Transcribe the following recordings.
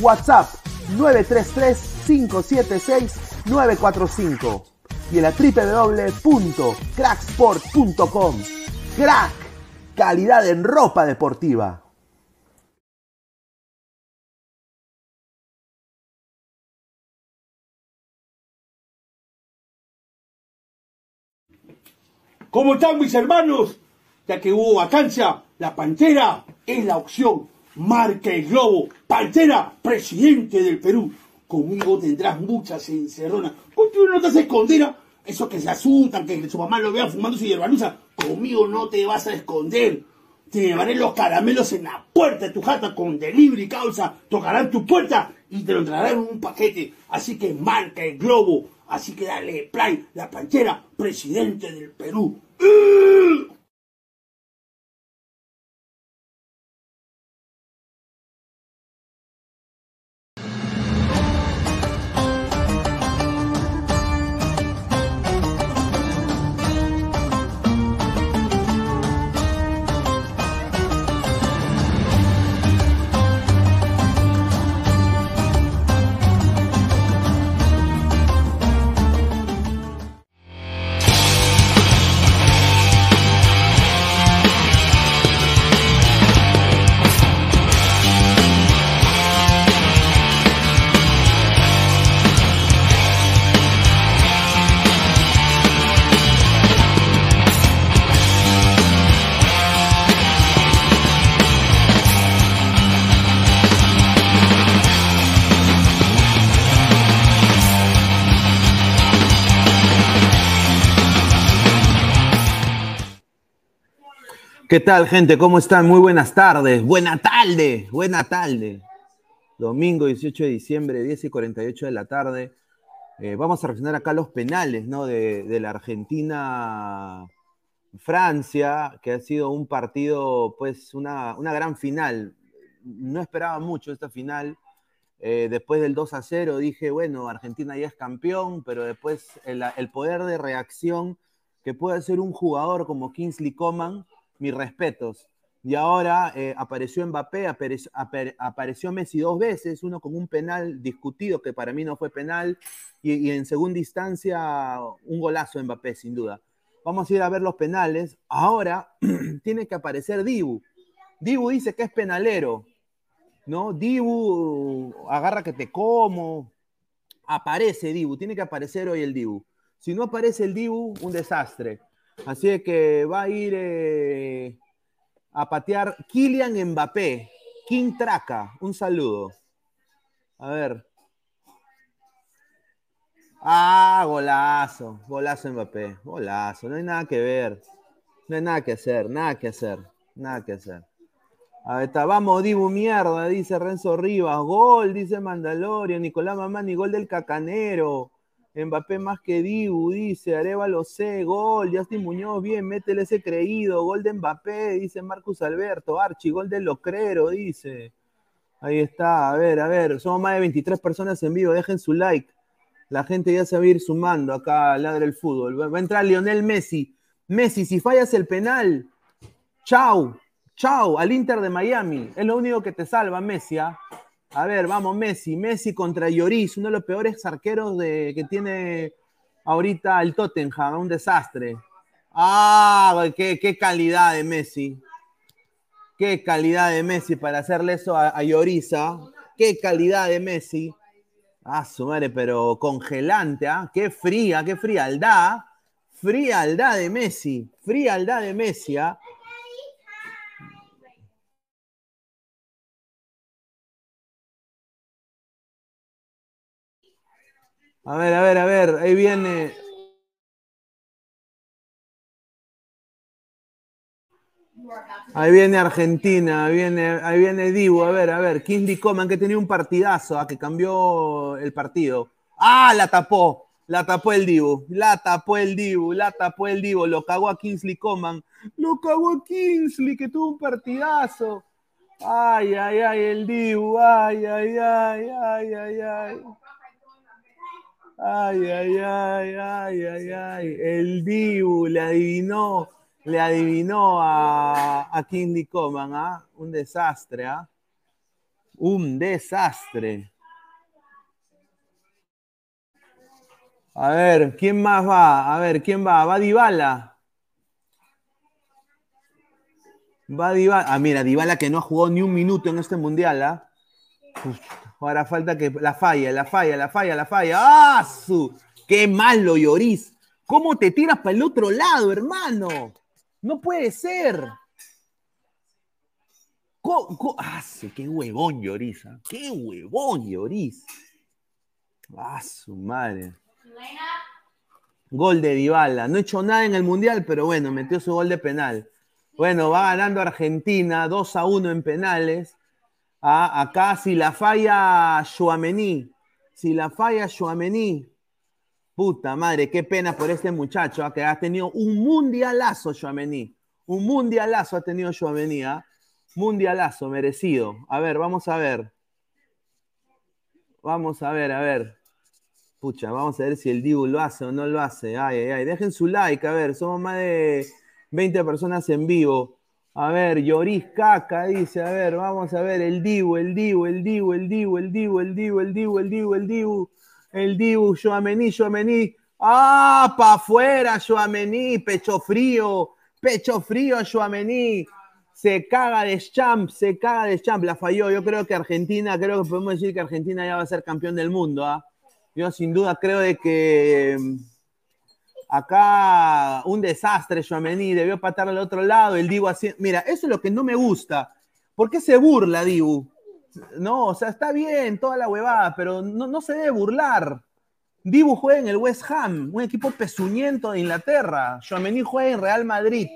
WhatsApp 933-576-945 y en la www.cracksport.com. Crack, calidad en ropa deportiva. ¿Cómo están mis hermanos? Ya que hubo vacancia, la Pantera es la opción. Marca el globo. Pantera, presidente del Perú. Conmigo tendrás muchas encerronas. Contigo no te haces esconder. Esos que se asustan, que su mamá lo vea fumando su hierbanuza. Conmigo no te vas a esconder. Te llevaré los caramelos en la puerta de tu jata con delivery causa. Tocarán tu puerta y te lo traerán en un paquete. Así que marca el globo. Así que dale play, la panchera, presidente del Perú. ¿Qué tal, gente? ¿Cómo están? Muy buenas tardes. Buena tarde. Buena tarde. Domingo 18 de diciembre, 10 y 48 de la tarde. Eh, vamos a reaccionar acá los penales, ¿no? De, de la Argentina-Francia, que ha sido un partido, pues, una, una gran final. No esperaba mucho esta final. Eh, después del 2 a 0 dije, bueno, Argentina ya es campeón, pero después el, el poder de reacción que puede hacer un jugador como Kingsley Coman, mis respetos. Y ahora eh, apareció Mbappé, apareció, Messi dos veces, uno con un penal discutido que para mí no fue penal, y, en segunda instancia un golazo de Mbappé, sin duda. Vamos a ir a ver los penales. Ahora tiene que aparecer Dibu. Dibu dice que es penalero, ¿no? Dibu, agarra que te como. Aparece Dibu, tiene que aparecer hoy el Dibu. Si no aparece el Dibu, un desastre. Así que va a ir eh, a patear Kylian Mbappé. King Traca, un saludo. A ver. Ah, golazo. Golazo Mbappé. Golazo. No hay nada que ver. No hay nada que hacer. Nada que hacer. Nada que hacer. Ahí está. Vamos, Dibu, mierda, dice Renzo Rivas. Gol, dice Mandalorian. Nicolás Mamani, gol del cacanero. Mbappé más que Dibu, dice Arevalo C, gol, Justin Muñoz, bien, métele ese creído, gol de Mbappé, dice Marcus Alberto, Archi, gol de Locrero, dice. Ahí está, a ver, a ver, somos más de 23 personas en vivo, dejen su like. La gente ya se va a ir sumando acá al lado del fútbol. Va a entrar Lionel Messi. Messi, si fallas el penal, chau, chau, al Inter de Miami. Es lo único que te salva, Messi. ¿ah? A ver, vamos, Messi. Messi contra Lloris, uno de los peores arqueros que tiene ahorita el Tottenham, un desastre. Ah, qué, qué, calidad de Messi. Qué calidad de Messi para hacerle eso a, a Llorisa. Qué calidad de Messi. Ah, su madre, pero congelante, ¿ah? Qué fría, qué frialdad. Frialdad de Messi. Frialdad de Messi, ¿ah? A ver, a ver, a ver, ahí viene. Ahí viene Argentina, ahí viene, ahí viene Dibu. A ver, a ver. Kingsley Coman que tenía un partidazo, ah, que cambió el partido. ¡Ah! La tapó. La tapó el Dibu. La tapó el Dibu. La tapó el Dibu. Lo cagó a Kingsley Coman. Lo cagó a Kingsley, que tuvo un partidazo. Ay, ay, ay, el Dibu. Ay, ay, ay, ay, ay, ay. Ay, ay, ay, ay, ay, ay. El Dibu le adivinó le adivinó a, a Kingsley Coman, ¿ah? Un desastre, ¿ah? Un desastre. A ver, ¿quién más va? A ver, ¿quién va? ¿Va Dybala? Va Dybala. Ah, mira, Dybala que no ha jugado ni un minuto en este mundial, ¿ah? Ahora falta que la falla, la falla, la falla, la falla. ¡Ah! Su! ¡Qué malo, Lloris! ¿Cómo te tiras para el otro lado, hermano? No puede ser. Ah, ¡Qué huevón Lloris! ¿ah? ¡Qué huevón Lloris! ¡Ah, su madre! Gol de Dybala. No ha hecho nada en el Mundial, pero bueno, metió su gol de penal. Bueno, va ganando Argentina 2 a 1 en penales. Ah, acá si la falla Chouameni, si la falla Chouameni, Puta madre, qué pena por este muchacho ¿ah? que ha tenido un mundialazo, Joamení. Un mundialazo ha tenido Joamení, ¿ah? Mundialazo, merecido. A ver, vamos a ver. Vamos a ver, a ver. Pucha, vamos a ver si el Dibu lo hace o no lo hace. Ay, ay, ay. Dejen su like, a ver. Somos más de 20 personas en vivo. A ver, Lloris Caca dice, a ver, vamos a ver, el Dibu, el Dibu, el Dibu, el Dibu, el Dibu, el Dibu, el Dibu, el Dibu, el Dibu el Dibu, Joamení, Joamení. ¡Ah, pa' afuera, Joamení! Pecho frío, pecho frío, Joamení. Se caga de champ, se caga de champ. La falló. Yo creo que Argentina, creo que podemos decir que Argentina ya va a ser campeón del mundo. ¿ah? Yo sin duda creo de que mm, acá un desastre, Joamení. Debió patar al otro lado. El Dibu así. Mira, eso es lo que no me gusta. ¿Por qué se burla, Dibu? No, o sea, está bien toda la huevada, pero no, se debe burlar. Dibu juega en el West Ham, un equipo pezuñento de Inglaterra. Joamení juega en Real Madrid.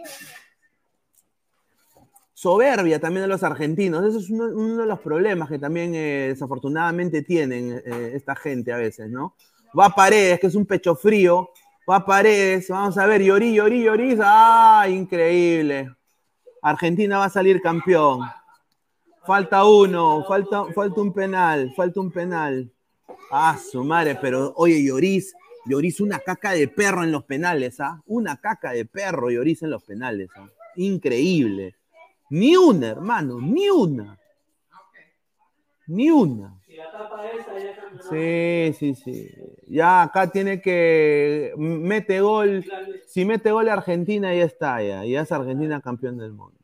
Soberbia también de los argentinos. Eso es uno, de los problemas que también eh, desafortunadamente tienen eh, esta gente a veces, ¿no? Va a Paredes, que es un pecho frío. Va Paredes, vamos a ver, Llorí, Llorí, Llorí. ¡Ah, increíble! Argentina va a salir campeón. Falta uno, falta, falta un penal, falta un penal. Ah, su madre, pero oye, Lloris, Lloris, una caca de perro en los penales, ¿ah? Una caca de perro, Lloris, en los penales, ¿ah? Increíble. Ni una, hermano, ni una. Ni una. Sí, sí, sí. Ya acá tiene que mete gol. Si mete gol Argentina, ya está, ya. Ya es Argentina campeón del mundo.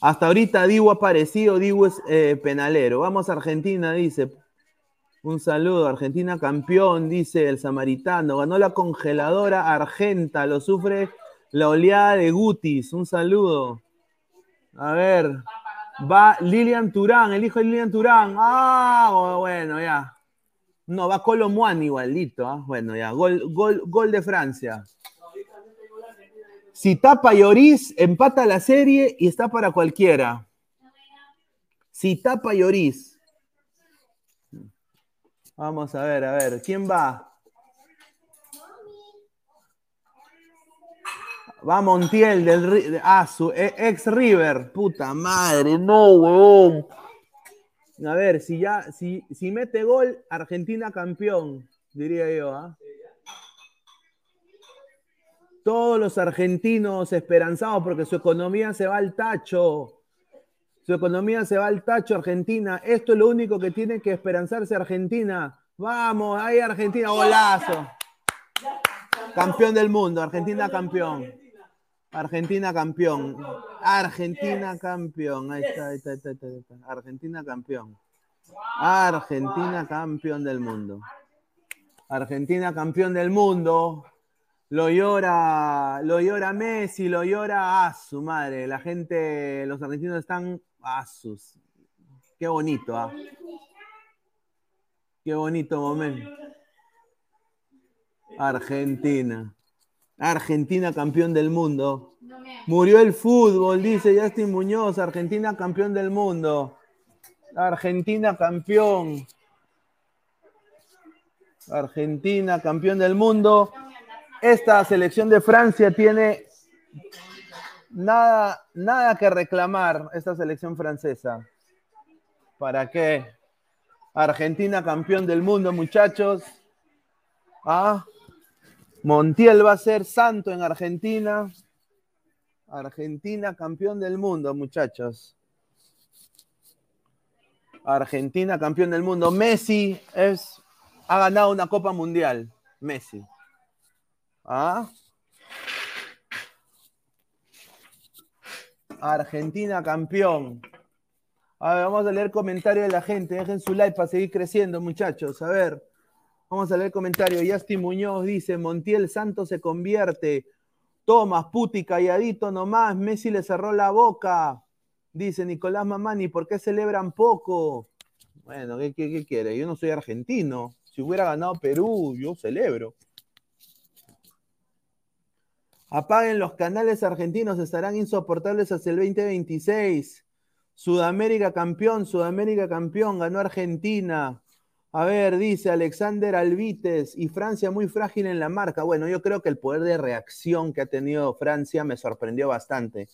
Hasta ahorita ha aparecido, Dibu es eh, penalero. Vamos a Argentina, dice. Un saludo, Argentina campeón, dice el samaritano. Ganó la congeladora Argenta, lo sufre la oleada de Gutis. Un saludo. A ver, va Lilian Turán, el hijo de Lilian Turán. Ah, bueno, ya. No, va Colo Muani igualito. ¿ah? Bueno, ya. Gol, gol, gol de Francia. Si tapa Lloris, empata la serie y está para cualquiera. Si tapa Lloris. Vamos a ver, a ver, ¿quién va? Va Montiel del ah, su e, ex River. Puta madre, no, huevón. A ver, si ya, si, si mete gol, Argentina campeón, diría yo, ¿ah? Todos los argentinos esperanzados porque su economía se va al tacho. Su economía se va al tacho, Argentina. Esto es lo único que tiene que esperanzarse Argentina. Vamos, ahí Argentina, golazo. Campeón del mundo, Argentina campeón. Argentina campeón. Argentina campeón. Ahí está, ahí está, ahí está, está. Argentina campeón. Argentina campeón del mundo. Argentina campeón del mundo lo llora, lo llora Messi, lo llora a su madre. La gente, los argentinos están a sus. Qué bonito, ¿ah? Qué bonito momento. Argentina. Argentina campeón del mundo. Murió el fútbol, dice Justin Muñoz. Argentina campeón del mundo. Argentina campeón. Argentina campeón del mundo. Esta selección de Francia tiene nada, nada que reclamar, esta selección francesa. ¿Para qué? Argentina campeón del mundo, muchachos. Ah, Montiel va a ser santo en Argentina. Argentina campeón del mundo, muchachos. Argentina campeón del mundo. Messi es, ha ganado una Copa Mundial. Messi. ¿Ah? Argentina campeón. A ver, vamos a leer comentarios de la gente. Dejen su like para seguir creciendo, muchachos. A ver, vamos a leer comentarios. Justin Muñoz dice: Montiel Santos se convierte. Tomás, puti, calladito nomás. Messi le cerró la boca. Dice Nicolás Mamani, ¿por qué celebran poco? Bueno, ¿qué, qué quiere? Yo no soy argentino. Si hubiera ganado Perú, yo celebro. Apaguen los canales argentinos, estarán insoportables hasta el 2026. Sudamérica campeón, Sudamérica campeón, ganó Argentina. A ver, dice Alexander Alvites, y Francia muy frágil en la marca. Bueno, yo creo que el poder de reacción que ha tenido Francia me sorprendió bastante.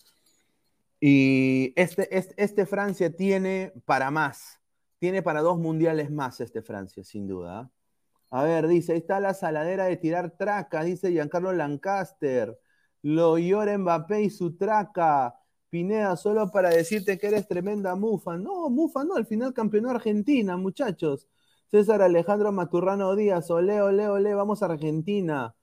Y este, este, este Francia tiene para más, tiene para dos mundiales más este Francia, sin duda. A ver, dice, ahí está la saladera de tirar traca, dice Giancarlo Lancaster. Lo llora Mbappé y su traca. Pineda, solo para decirte que eres tremenda mufa. No, mufa no, al final campeonó Argentina, muchachos. César Alejandro Maturrano Díaz, ole, ole, ole, vamos a Argentina.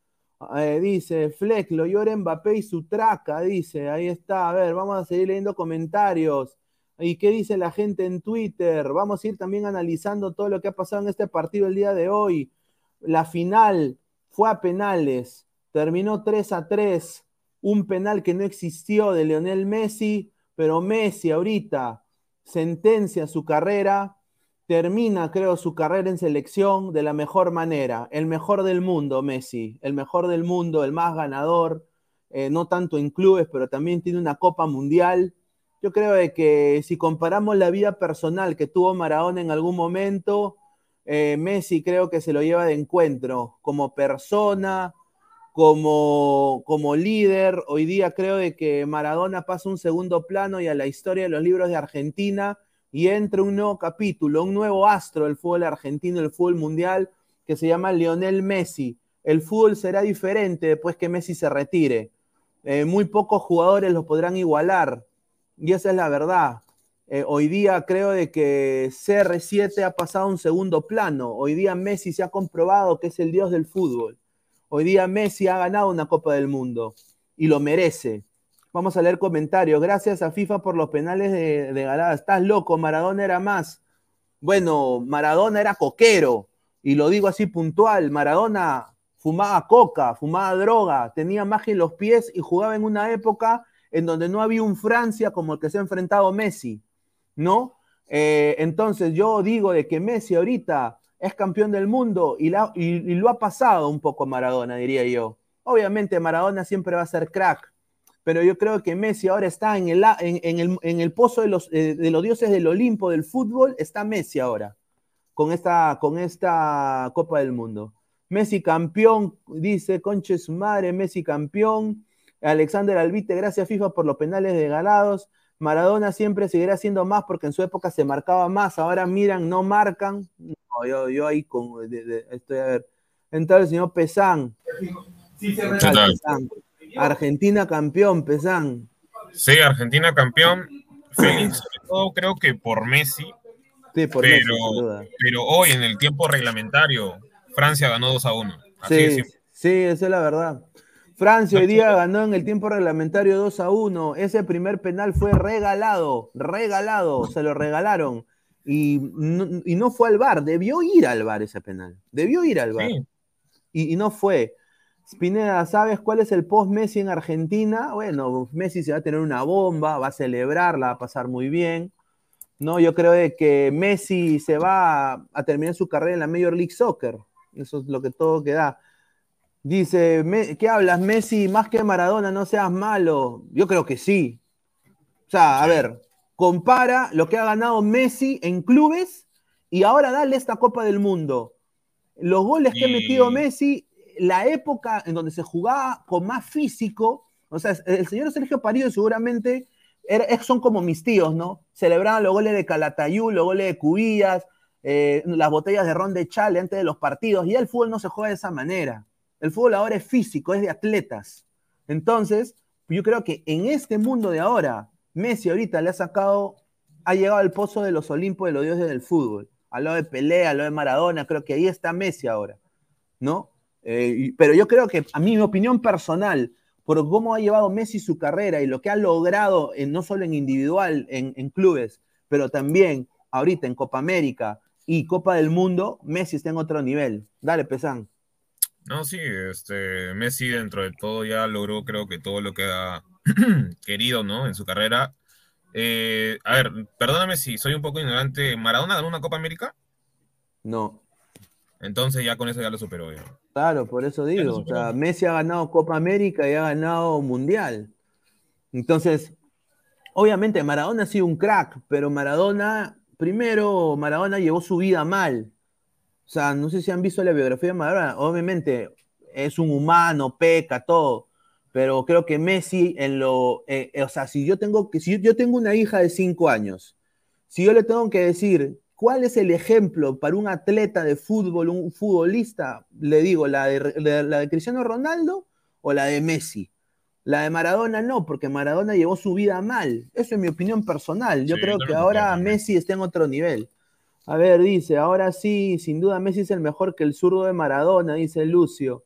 Eh, dice, Fleck, lo llora Mbappé y su traca, dice, ahí está. A ver, vamos a seguir leyendo comentarios. ¿Y qué dice la gente en Twitter? Vamos a ir también analizando todo lo que ha pasado en este partido el día de hoy. La final fue a penales, terminó 3 a 3 un penal que no existió de Leonel Messi, pero Messi ahorita sentencia su carrera, termina, creo, su carrera en selección de la mejor manera, el mejor del mundo, Messi, el mejor del mundo, el más ganador, eh, no tanto en clubes, pero también tiene una Copa Mundial. Yo creo que si comparamos la vida personal que tuvo Maradona en algún momento, eh, Messi creo que se lo lleva de encuentro como persona, como, como líder. Hoy día creo de que Maradona pasa un segundo plano y a la historia de los libros de Argentina y entra un nuevo capítulo, un nuevo astro del fútbol argentino, el fútbol mundial, que se llama Lionel Messi. El fútbol será diferente después que Messi se retire. Eh, muy pocos jugadores lo podrán igualar. Y esa es la verdad. Eh, hoy día creo de que CR7 ha pasado a un segundo plano. Hoy día Messi se ha comprobado que es el dios del fútbol. Hoy día Messi ha ganado una Copa del Mundo y lo merece. Vamos a leer comentarios. Gracias a FIFA por los penales de, de Galada. Estás loco, Maradona era más. Bueno, Maradona era coquero, y lo digo así puntual. Maradona fumaba coca, fumaba droga, tenía magia en los pies y jugaba en una época en donde no había un Francia como el que se ha enfrentado Messi, ¿no? Eh, entonces yo digo de que Messi ahorita es campeón del mundo y, lo ha pasado un poco Maradona, diría yo. Obviamente Maradona siempre va a ser crack, pero yo creo que Messi ahora está en el, pozo de los, eh, dioses del Olimpo del fútbol, está Messi ahora, con esta, con esta Copa del Mundo. Messi campeón, dice Conche su madre, Messi campeón. Alexander Albite, gracias FIFA por los penales de galados. Maradona siempre seguirá siendo más porque en su época se marcaba más, ahora miran, no marcan yo, ahí con, estoy a ver. Entonces, señor Pesán. Argentina campeón, Pesán. Sí, Argentina campeón. Feliz, sobre todo creo que por Messi. Sí, por pero, pero hoy en el tiempo reglamentario, Francia ganó 2 a 1. sí, sí, esa es la verdad. Francia hoy día ganó en el tiempo reglamentario 2 a 1. Ese primer penal fue regalado, regalado, se lo regalaron y no, fue al bar, debió ir al bar ese penal, debió ir al bar. Y, no fue. Spineda, ¿sabes cuál es el post Messi en Argentina? Bueno, Messi se va a tener una bomba, va a celebrar, la va a pasar muy bien. No, yo creo que Messi se va a, terminar su carrera en la Major League Soccer. Eso es lo que todo queda. Dice, ¿qué hablas, Messi? Más que Maradona, no seas malo. Yo creo que sí. O sea, a ver, compara lo que ha ganado Messi en clubes y ahora dale esta Copa del Mundo. Los goles que ha metido Messi, la época en donde se jugaba con más físico, o sea, el señor Sergio Parido seguramente son como mis tíos, ¿no? Celebraban los goles de Calatayú, los goles de Cubillas, eh, las botellas de ron de chale antes de los partidos, y el fútbol no se juega de esa manera. El fútbol ahora es físico, es de atletas. Entonces, yo creo que en este mundo de ahora, Messi ahorita le ha sacado, ha llegado al pozo de los Olimpos de los dioses del fútbol. Al lado de Pelé, al lado de Maradona, creo que ahí está Messi ahora, ¿no? Eh, pero yo creo que, a mí, mi opinión personal, por cómo ha llevado Messi su carrera y lo que ha logrado, no solo en individual, en, clubes, pero también ahorita en Copa América y Copa del Mundo, Messi está en otro nivel. Dale, Pesán. No, sí, este, Messi dentro de todo ya logró creo que todo lo que ha querido, ¿no? En su carrera. Eh, a ver, perdóname si soy un poco ignorante. ¿Maradona ganó una Copa América? No. Entonces ya con eso ya lo superó. Ya. Claro, por eso digo. O sea, Messi ha ganado Copa América y ha ganado Mundial. Entonces, obviamente Maradona ha sido un crack, pero Maradona, primero, Maradona llevó su vida mal. O sea, no sé si han visto la biografía de Maradona. Obviamente es un humano, peca, todo. Pero creo que Messi en lo, eh, o sea, si yo tengo que, si yo tengo una hija de cinco años, si yo le tengo que decir ¿Cuál es el ejemplo para un atleta de fútbol, un futbolista? Le digo, ¿la de, la de Cristiano Ronaldo o la de Messi? La de Maradona no, porque Maradona llevó su vida mal. Eso es mi opinión personal. Yo creo que ahora Messi está en otro nivel. A ver, dice, ahora sí, sin duda Messi es el mejor que el zurdo de Maradona, dice Lucio.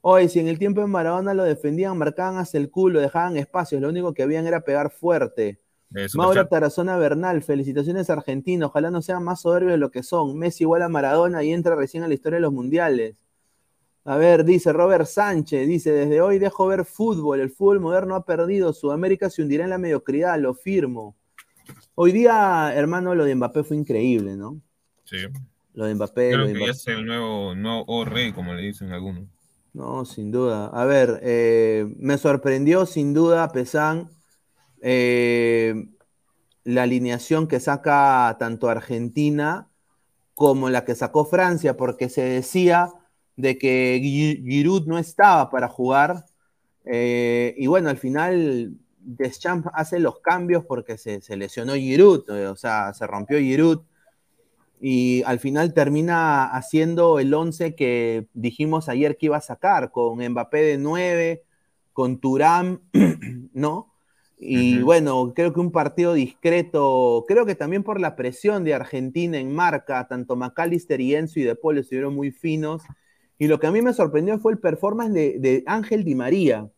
Hoy, si en el tiempo de Maradona lo defendían, marcaban hasta el culo, dejaban espacios, lo único que habían era pegar fuerte. Mauro Tarazona Bernal, felicitaciones Argentina, ojalá no sean más soberbios de lo que son. Messi igual a Maradona y entra recién a la historia de los mundiales. A ver, dice Robert Sánchez, dice, desde hoy dejo ver fútbol, el fútbol moderno ha perdido, Sudamérica se hundirá en la mediocridad, lo firmo. Hoy día, hermano, lo de Mbappé fue increíble, ¿no? Sí. Lo de Mbappé. Creo que es el nuevo, nuevo rey, como le dicen algunos. No, sin duda. A ver, eh, me sorprendió sin duda Pesán eh, la alineación que saca tanto Argentina como la que sacó Francia, porque se decía de que Giroud no estaba para jugar. Eh, y bueno, al final Deschamps hace los cambios porque se, lesionó Giroud, eh, o sea, se rompió Giroud. Y al final termina haciendo el 11 que dijimos ayer que iba a sacar, con Mbappé de 9, con Turán, ¿no? Y bueno, creo que un partido discreto, creo que también por la presión de Argentina en marca, tanto McAllister y Enzo y De Paul estuvieron muy finos. Y lo que a mí me sorprendió fue el performance de, Ángel Di María.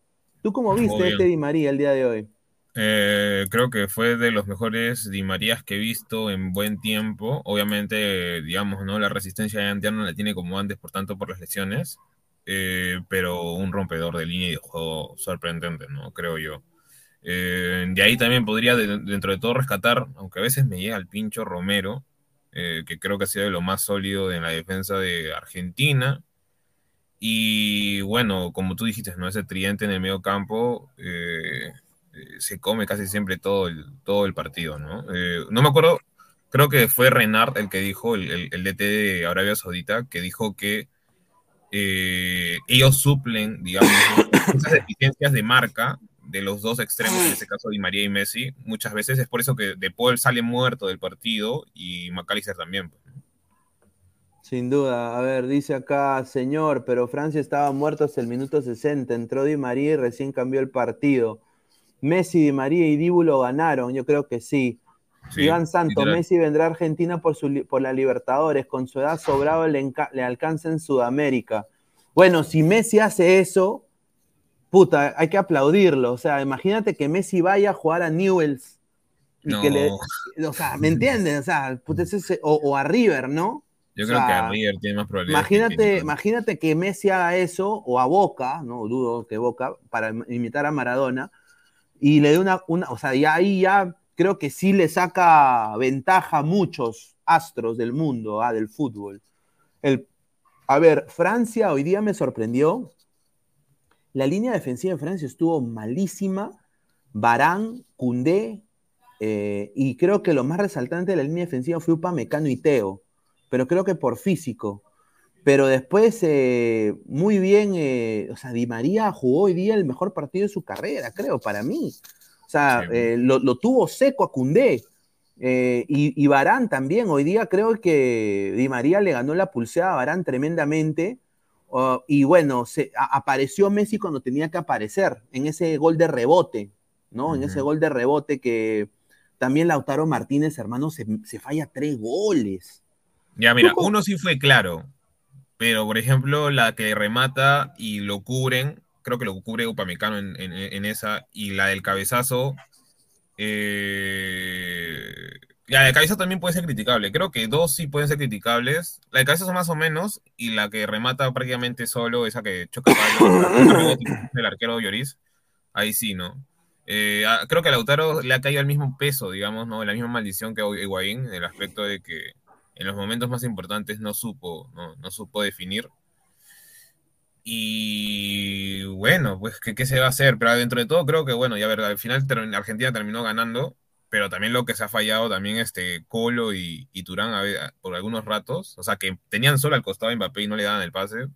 ¿Tú cómo viste este Di María el día de hoy? Eh, creo que fue de los mejores Di Marías que he visto en buen tiempo. Obviamente, digamos, ¿no? La resistencia ya no la tiene como antes, por tanto, por las lesiones. Eh, pero un rompedor de línea y de juego sorprendente, ¿no? Creo yo. Eh, de ahí también podría, dentro de todo, rescatar, aunque a veces me llega al pincho Romero, eh, que creo que ha sido de lo más sólido en la defensa de Argentina. Y bueno, como tú dijiste, ¿no? ese tridente en el medio campo eh, se come casi siempre todo el, todo el partido. ¿no? no me acuerdo, creo que fue Renard el que dijo, el, el, DT de Arabia Saudita, que dijo que ellos suplen, digamos, esas deficiencias de marca de los dos extremos, en este caso Di María y Messi, muchas veces es por eso que De Paul sale muerto del partido y McAllister también. Pues, Sin duda, a ver, dice acá, señor, pero Francia estaba muerto hasta el minuto 60, entró Di María y recién cambió el partido. Messi, Di María y Díbulo ganaron, yo creo que sí. Iván Santos, Messi vendrá a Argentina por, su, por la Libertadores, con su edad sobrado le, le alcanza en Sudamérica. Bueno, si Messi hace eso, puta, hay que aplaudirlo. O sea, imagínate que Messi vaya a jugar a Newells. Y que le, o sea, ¿me entiendes? O sea, o, a River, ¿no? Yo creo que a River tiene más probabilidades. Imagínate, imagínate que Messi haga eso, o a Boca, no dudo que Boca, para imitar a Maradona, y le dé una, una, o sea, y ahí ya creo que sí le saca ventaja a muchos astros del mundo, ah, del fútbol. El, a ver, Francia hoy día me sorprendió la línea defensiva de Francia estuvo malísima. Barán, Cundé, eh, y creo que lo más resaltante de la línea defensiva fue Upamecano y Teo, pero creo que por físico. Pero después, eh, muy bien, eh, o sea, Di María jugó hoy día el mejor partido de su carrera, creo, para mí. O sea, lo, tuvo seco a Cundé. y, Barán también, hoy día creo que Di María le ganó la pulseada a Barán tremendamente. Y bueno, se, apareció Messi cuando tenía que aparecer, en ese gol de rebote, ¿no? En ese gol de rebote que, también Lautaro Martínez, hermano, se, falla tres goles. Ya, mira, uno sí fue claro, pero por ejemplo, la que remata y lo cubren, creo que lo cubre Upamecano en, en, esa, y la del cabezazo, eh, la del cabezazo también puede ser criticable. Creo que dos sí pueden ser criticables. La de cabezazo más o menos, y la que remata prácticamente solo, esa que choca el arquero Lloris, ahí sí, ¿no? Eh, ah, creo que a Lautaro le ha caído el mismo peso, digamos, ¿no? La misma maldición que a Higuaín, en el aspecto de que en los momentos más importantes no supo, no, supo definir. Y bueno, pues ¿qué, se va a hacer? Pero dentro de todo creo que, bueno, ya ver, al final Argentina terminó ganando, pero también lo que se ha fallado también este Colo y, Turán por algunos ratos, o sea, que tenían solo al costado de Mbappé y no le daban el pase,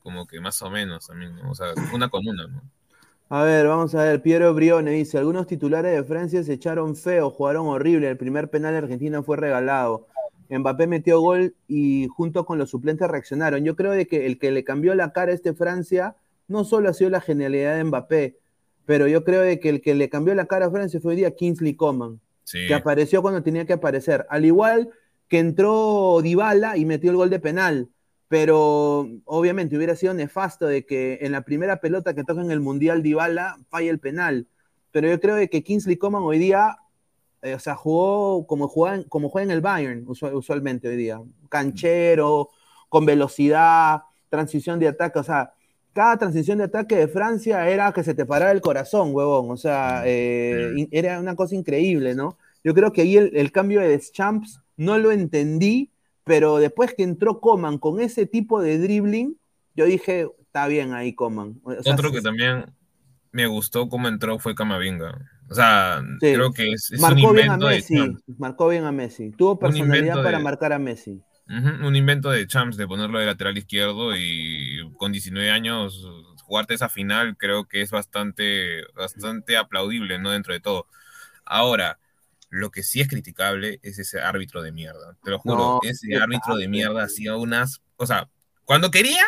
como que más o menos también, O sea, una con una, ¿no? A ver, vamos a ver. Piero Brione dice: Algunos titulares de Francia se echaron feo, jugaron horrible. El primer penal de Argentina fue regalado. Mbappé metió gol y junto con los suplentes reaccionaron. Yo creo de que el que le cambió la cara a este Francia no solo ha sido la genialidad de Mbappé, pero yo creo de que el que le cambió la cara a Francia fue hoy día Kingsley Coman, que apareció cuando tenía que aparecer. Al igual que entró Dybala y metió el gol de penal pero obviamente hubiera sido nefasto de que en la primera pelota que toca en el Mundial Dybala falle el penal. Pero yo creo que Kingsley Coman hoy día, eh, o sea, jugó como juega, como juega en el Bayern usualmente hoy día. Canchero, con velocidad, transición de ataque, o sea, cada transición de ataque de Francia era que se te parara el corazón, huevón. O sea, eh, era una cosa increíble, ¿no? Yo creo que ahí el, el cambio de Deschamps no lo entendí pero después que entró Coman con ese tipo de dribbling, yo dije, está bien ahí Coman. Otro que también me gustó cómo entró fue Camavinga. O sea, creo que es, marcó un invento bien a Messi, Marcó bien a Messi. Tuvo personalidad para marcar a Messi. Un invento de Champs de ponerlo de lateral izquierdo y con 19 años jugarte esa final creo que es bastante, bastante aplaudible, ¿no? Dentro de todo. Ahora, lo que sí es criticable es ese árbitro de mierda. Te lo juro, ese árbitro de mierda hacía unas. O sea, cuando quería,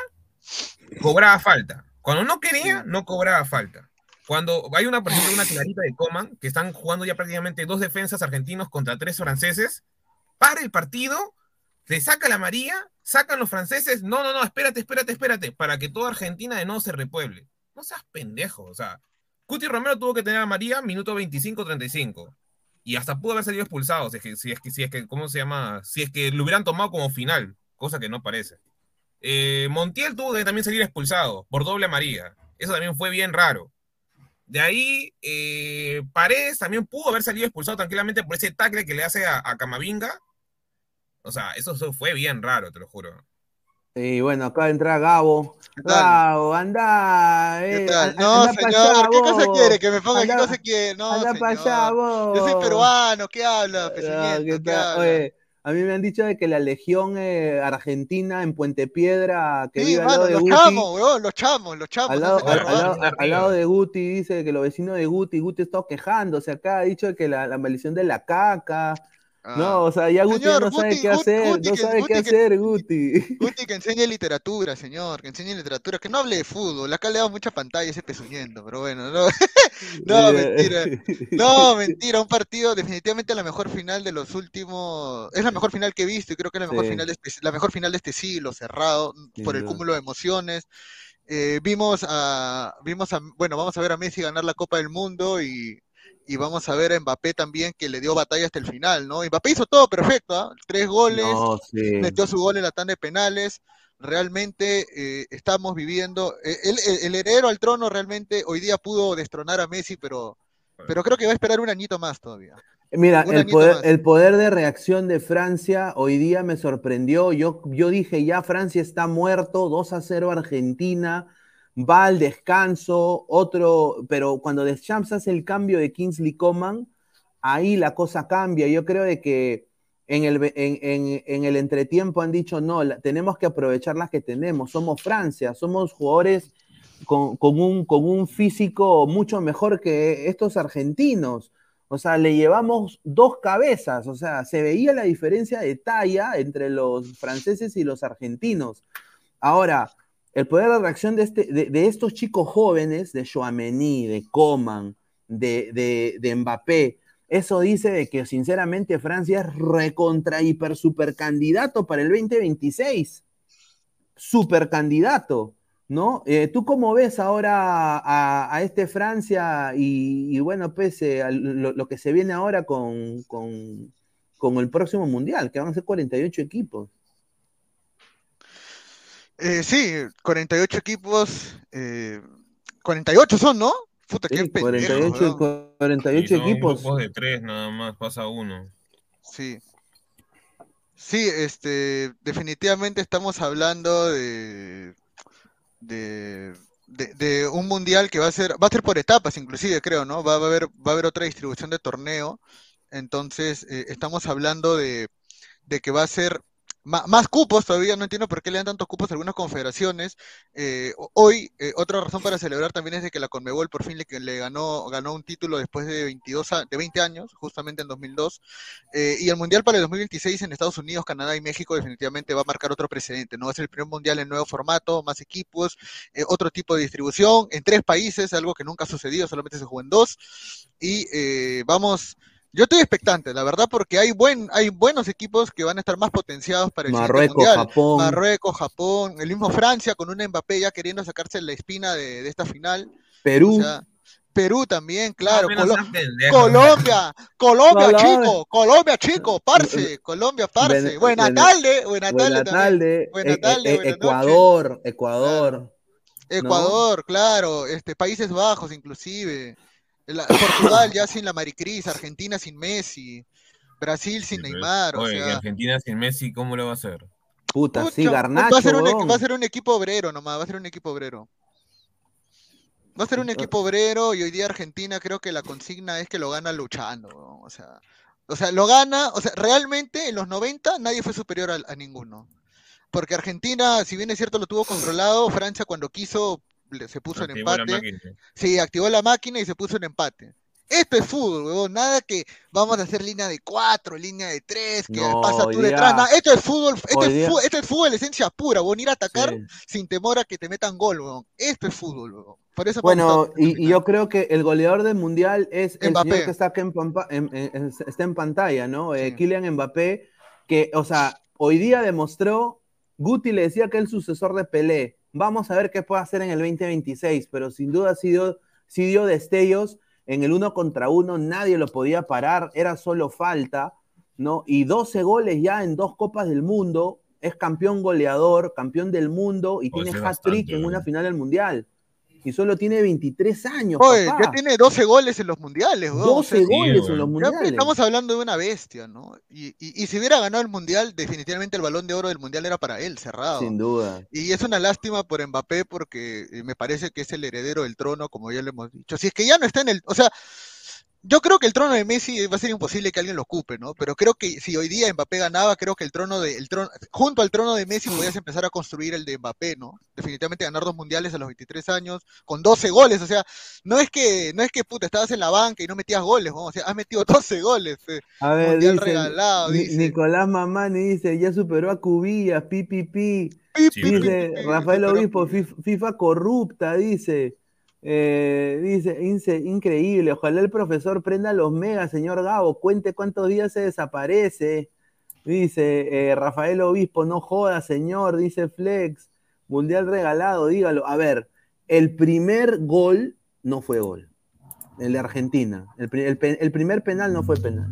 cobraba falta. Cuando no quería, no cobraba falta. Cuando hay una, por ejemplo, una clarita de Coman, que están jugando ya prácticamente dos defensas argentinos contra tres franceses, para el partido, le saca la María, sacan los franceses, no, no, no, espérate, espérate, espérate, para que toda Argentina de nuevo se repueble. No seas pendejo, o sea, Cuti Romero tuvo que tener a María minuto 25-35 y hasta pudo haber salido expulsado si es que, si es que, si es que, ¿cómo se llama? Si es que lo hubieran tomado como final, cosa que no parece. Eh, Montiel tuvo que también salir expulsado por doble amarilla. Eso también fue bien raro. De ahí, eh, Paredes también pudo haber salido expulsado tranquilamente por ese tackle que le hace a Camavinga. O sea, eso fue bien raro, te lo juro. Y bueno, acá entra Gabo. Gabo, anda. Eh, no, señor, ¿qué cosa quiere? Que me ponga, ¿qué cosa quiere? No, anda para allá, vos. Yo soy peruano, ¿qué habla, Oye, a mí me han dicho de que la Legión eh, Argentina en Puente Piedra, que vive al lado de los Guti. Chamos, weón, los chamos, los chamos. Al lado, de Guti dice que los vecinos de Guti, Guti está quejándose acá, ha dicho que la, la maldición de la caca, no, ah. o sea, ya Guti no sabe qué hacer, no sabe qué hacer, Guti. Guti que enseñe literatura, señor, que enseñe literatura, que no hable de fútbol, acá le da mucha pantalla ese pezuñendo, pero bueno, no, no, mentira, no, mentira, un partido definitivamente la mejor final de los últimos, es la mejor final que he visto y creo que es la mejor, final, de este, la mejor final de este siglo, cerrado, por el cúmulo de emociones, eh, vimos a, vimos a, bueno, vamos a ver a Messi ganar la Copa del Mundo y y vamos a ver a Mbappé también que le dio batalla hasta el final, ¿no? Mbappé hizo todo perfecto, ¿ah? tres goles, metió su gol en la tanda de penales, realmente eh, estamos viviendo, eh, el, heredero al trono realmente hoy día pudo destronar a Messi, pero, pero creo que va a esperar un añito más todavía. Mira, el poder, el poder, de reacción de Francia hoy día me sorprendió. Yo, yo dije, ya Francia está muerto, 2 a 0 Argentina va al descanso, otro, pero cuando Deschamps hace el cambio de Kingsley Coman, ahí la cosa cambia. Yo creo de que en el, en, entretiempo han dicho, no, tenemos que aprovechar las que tenemos, somos Francia, somos jugadores con, un, con un físico mucho mejor que estos argentinos. O sea, le llevamos dos cabezas, o sea, se veía la diferencia de talla entre los franceses y los argentinos. Ahora, el poder de reacción de, este, de, estos chicos jóvenes, de Chouameni, de Coman, de, de, Mbappé, eso dice de que sinceramente Francia es recontra hiper super candidato para el 2026. Super candidato, ¿no? Eh, ¿Tú cómo ves ahora a, este Francia y, bueno, pese a lo, que se viene ahora con, con, el próximo Mundial, que van a ser 48 equipos? Eh, sí, 48 equipos, 48 eh, son, ¿no? 48, 48 equipos. de tres nada más, pasa uno. Sí. Sí, este, definitivamente estamos hablando de, de, un mundial que va a ser, va a ser por etapas, inclusive creo, ¿no? Va, a haber, va a haber otra distribución de torneo. Entonces, eh, estamos hablando de, de que va a ser más cupos todavía, no entiendo por qué le dan tantos cupos a algunas confederaciones. Eh, hoy, eh, otra razón para celebrar también es de que la Conmebol por fin le, le ganó, ganó un título después de, 22 de 20 años, justamente en 2002. Eh, y el Mundial para el 2026 en Estados Unidos, Canadá y México definitivamente va a marcar otro precedente. No va a ser el primer Mundial en nuevo formato, más equipos, otro tipo de distribución en tres países, algo que nunca ha sucedido, solamente se jugó en dos. Y vamos yo estoy expectante, la verdad, porque hay buen, hay buenos equipos que van a estar más potenciados para el Marruecos, mundial. Japón. Marruecos, Japón, el mismo Francia con un Mbappé ya queriendo sacarse la espina de, esta final. Perú. Perú también, claro. Colombia, Colombia, chico, Colombia, chico, parce, Colombia, parce. buena tarde, buena tarde. Buena tarde, Ecuador, Ecuador. Ecuador, claro, este, Países Bajos inclusive. Portugal ya sin la Maricris, Argentina sin Messi, Brasil sin Neymar. Oye, Argentina sin Messi, ¿cómo lo va a hacer? Puta, sí, Garnacho. Va a, ser un, va a ser un equipo obrero nomás, va a ser un equipo obrero. Va a ser un equipo obrero y hoy día Argentina creo que la consigna es que lo gana luchando. O sea, o sea, lo gana, o sea, realmente en los 90 nadie fue superior a, a ninguno. Porque Argentina, si bien es cierto, lo tuvo controlado, Francia cuando quiso se puso en empate. Sí, activó la máquina y se puso en empate. Esto es fútbol, huevón. Nada que vamos a hacer línea de cuatro, línea de tres, que pasa tú detrás. esto es fútbol, esto es, fútbol, esto es fútbol esencia pura, huevón. Ir a atacar sin temor a que te metan gol, huevón. Esto es fútbol, huevón. Por eso bueno, y, yo creo que el goleador del mundial es el señor que está, en, está en pantalla, ¿no? Eh, Kylian Mbappé, que, o sea, hoy día demostró, Guti le decía que es el sucesor de Pelé Vamos a ver qué puede hacer en el 2026, pero sin duda sí dio, sí dio destellos. En el uno contra uno nadie lo podía parar, era solo falta, ¿no? Y 12 goles ya en dos Copas del Mundo, es campeón goleador, campeón del mundo y tiene hat-trick en una final del Mundial y solo tiene 23 años. Oye, ya tiene 12 goles en los mundiales, 12 goles en los mundiales. Estamos hablando de una bestia, ¿no? Y, y, si hubiera ganado el mundial, definitivamente el balón de oro del mundial era para él, cerrado. Sin duda. Y es una lástima por Mbappé porque eh, me parece que es el heredero del trono, como ya le hemos dicho. Si es que ya no está en el. O sea, yo creo que el trono de Messi va a ser imposible que alguien lo ocupe, ¿no? Pero creo que si hoy día Mbappé ganaba, creo que el trono de, el trono, junto al trono de Messi podías empezar a construir el de Mbappé, ¿no? Definitivamente ganar dos mundiales a los 23 años, con 12 goles, o sea, no es que, no es que puta, estabas en la banca y no metías goles, ¿no? o sea, has metido 12 goles. Eh. A ver, dice, regalado, Nicolás Mamani dice, ya superó a Cubillas, pi, pi, pi. dice, Rafael Obispo, FIFA corrupta, dice. Eh, dice, increíble, ojalá el profesor prenda los megas, señor Gabo, cuente cuántos días se desaparece. Dice eh, Rafael Obispo, no joda, señor, dice Flex. Mundial regalado, dígalo. A ver, el primer gol no fue gol. El de Argentina. El, el primer penal no fue penal.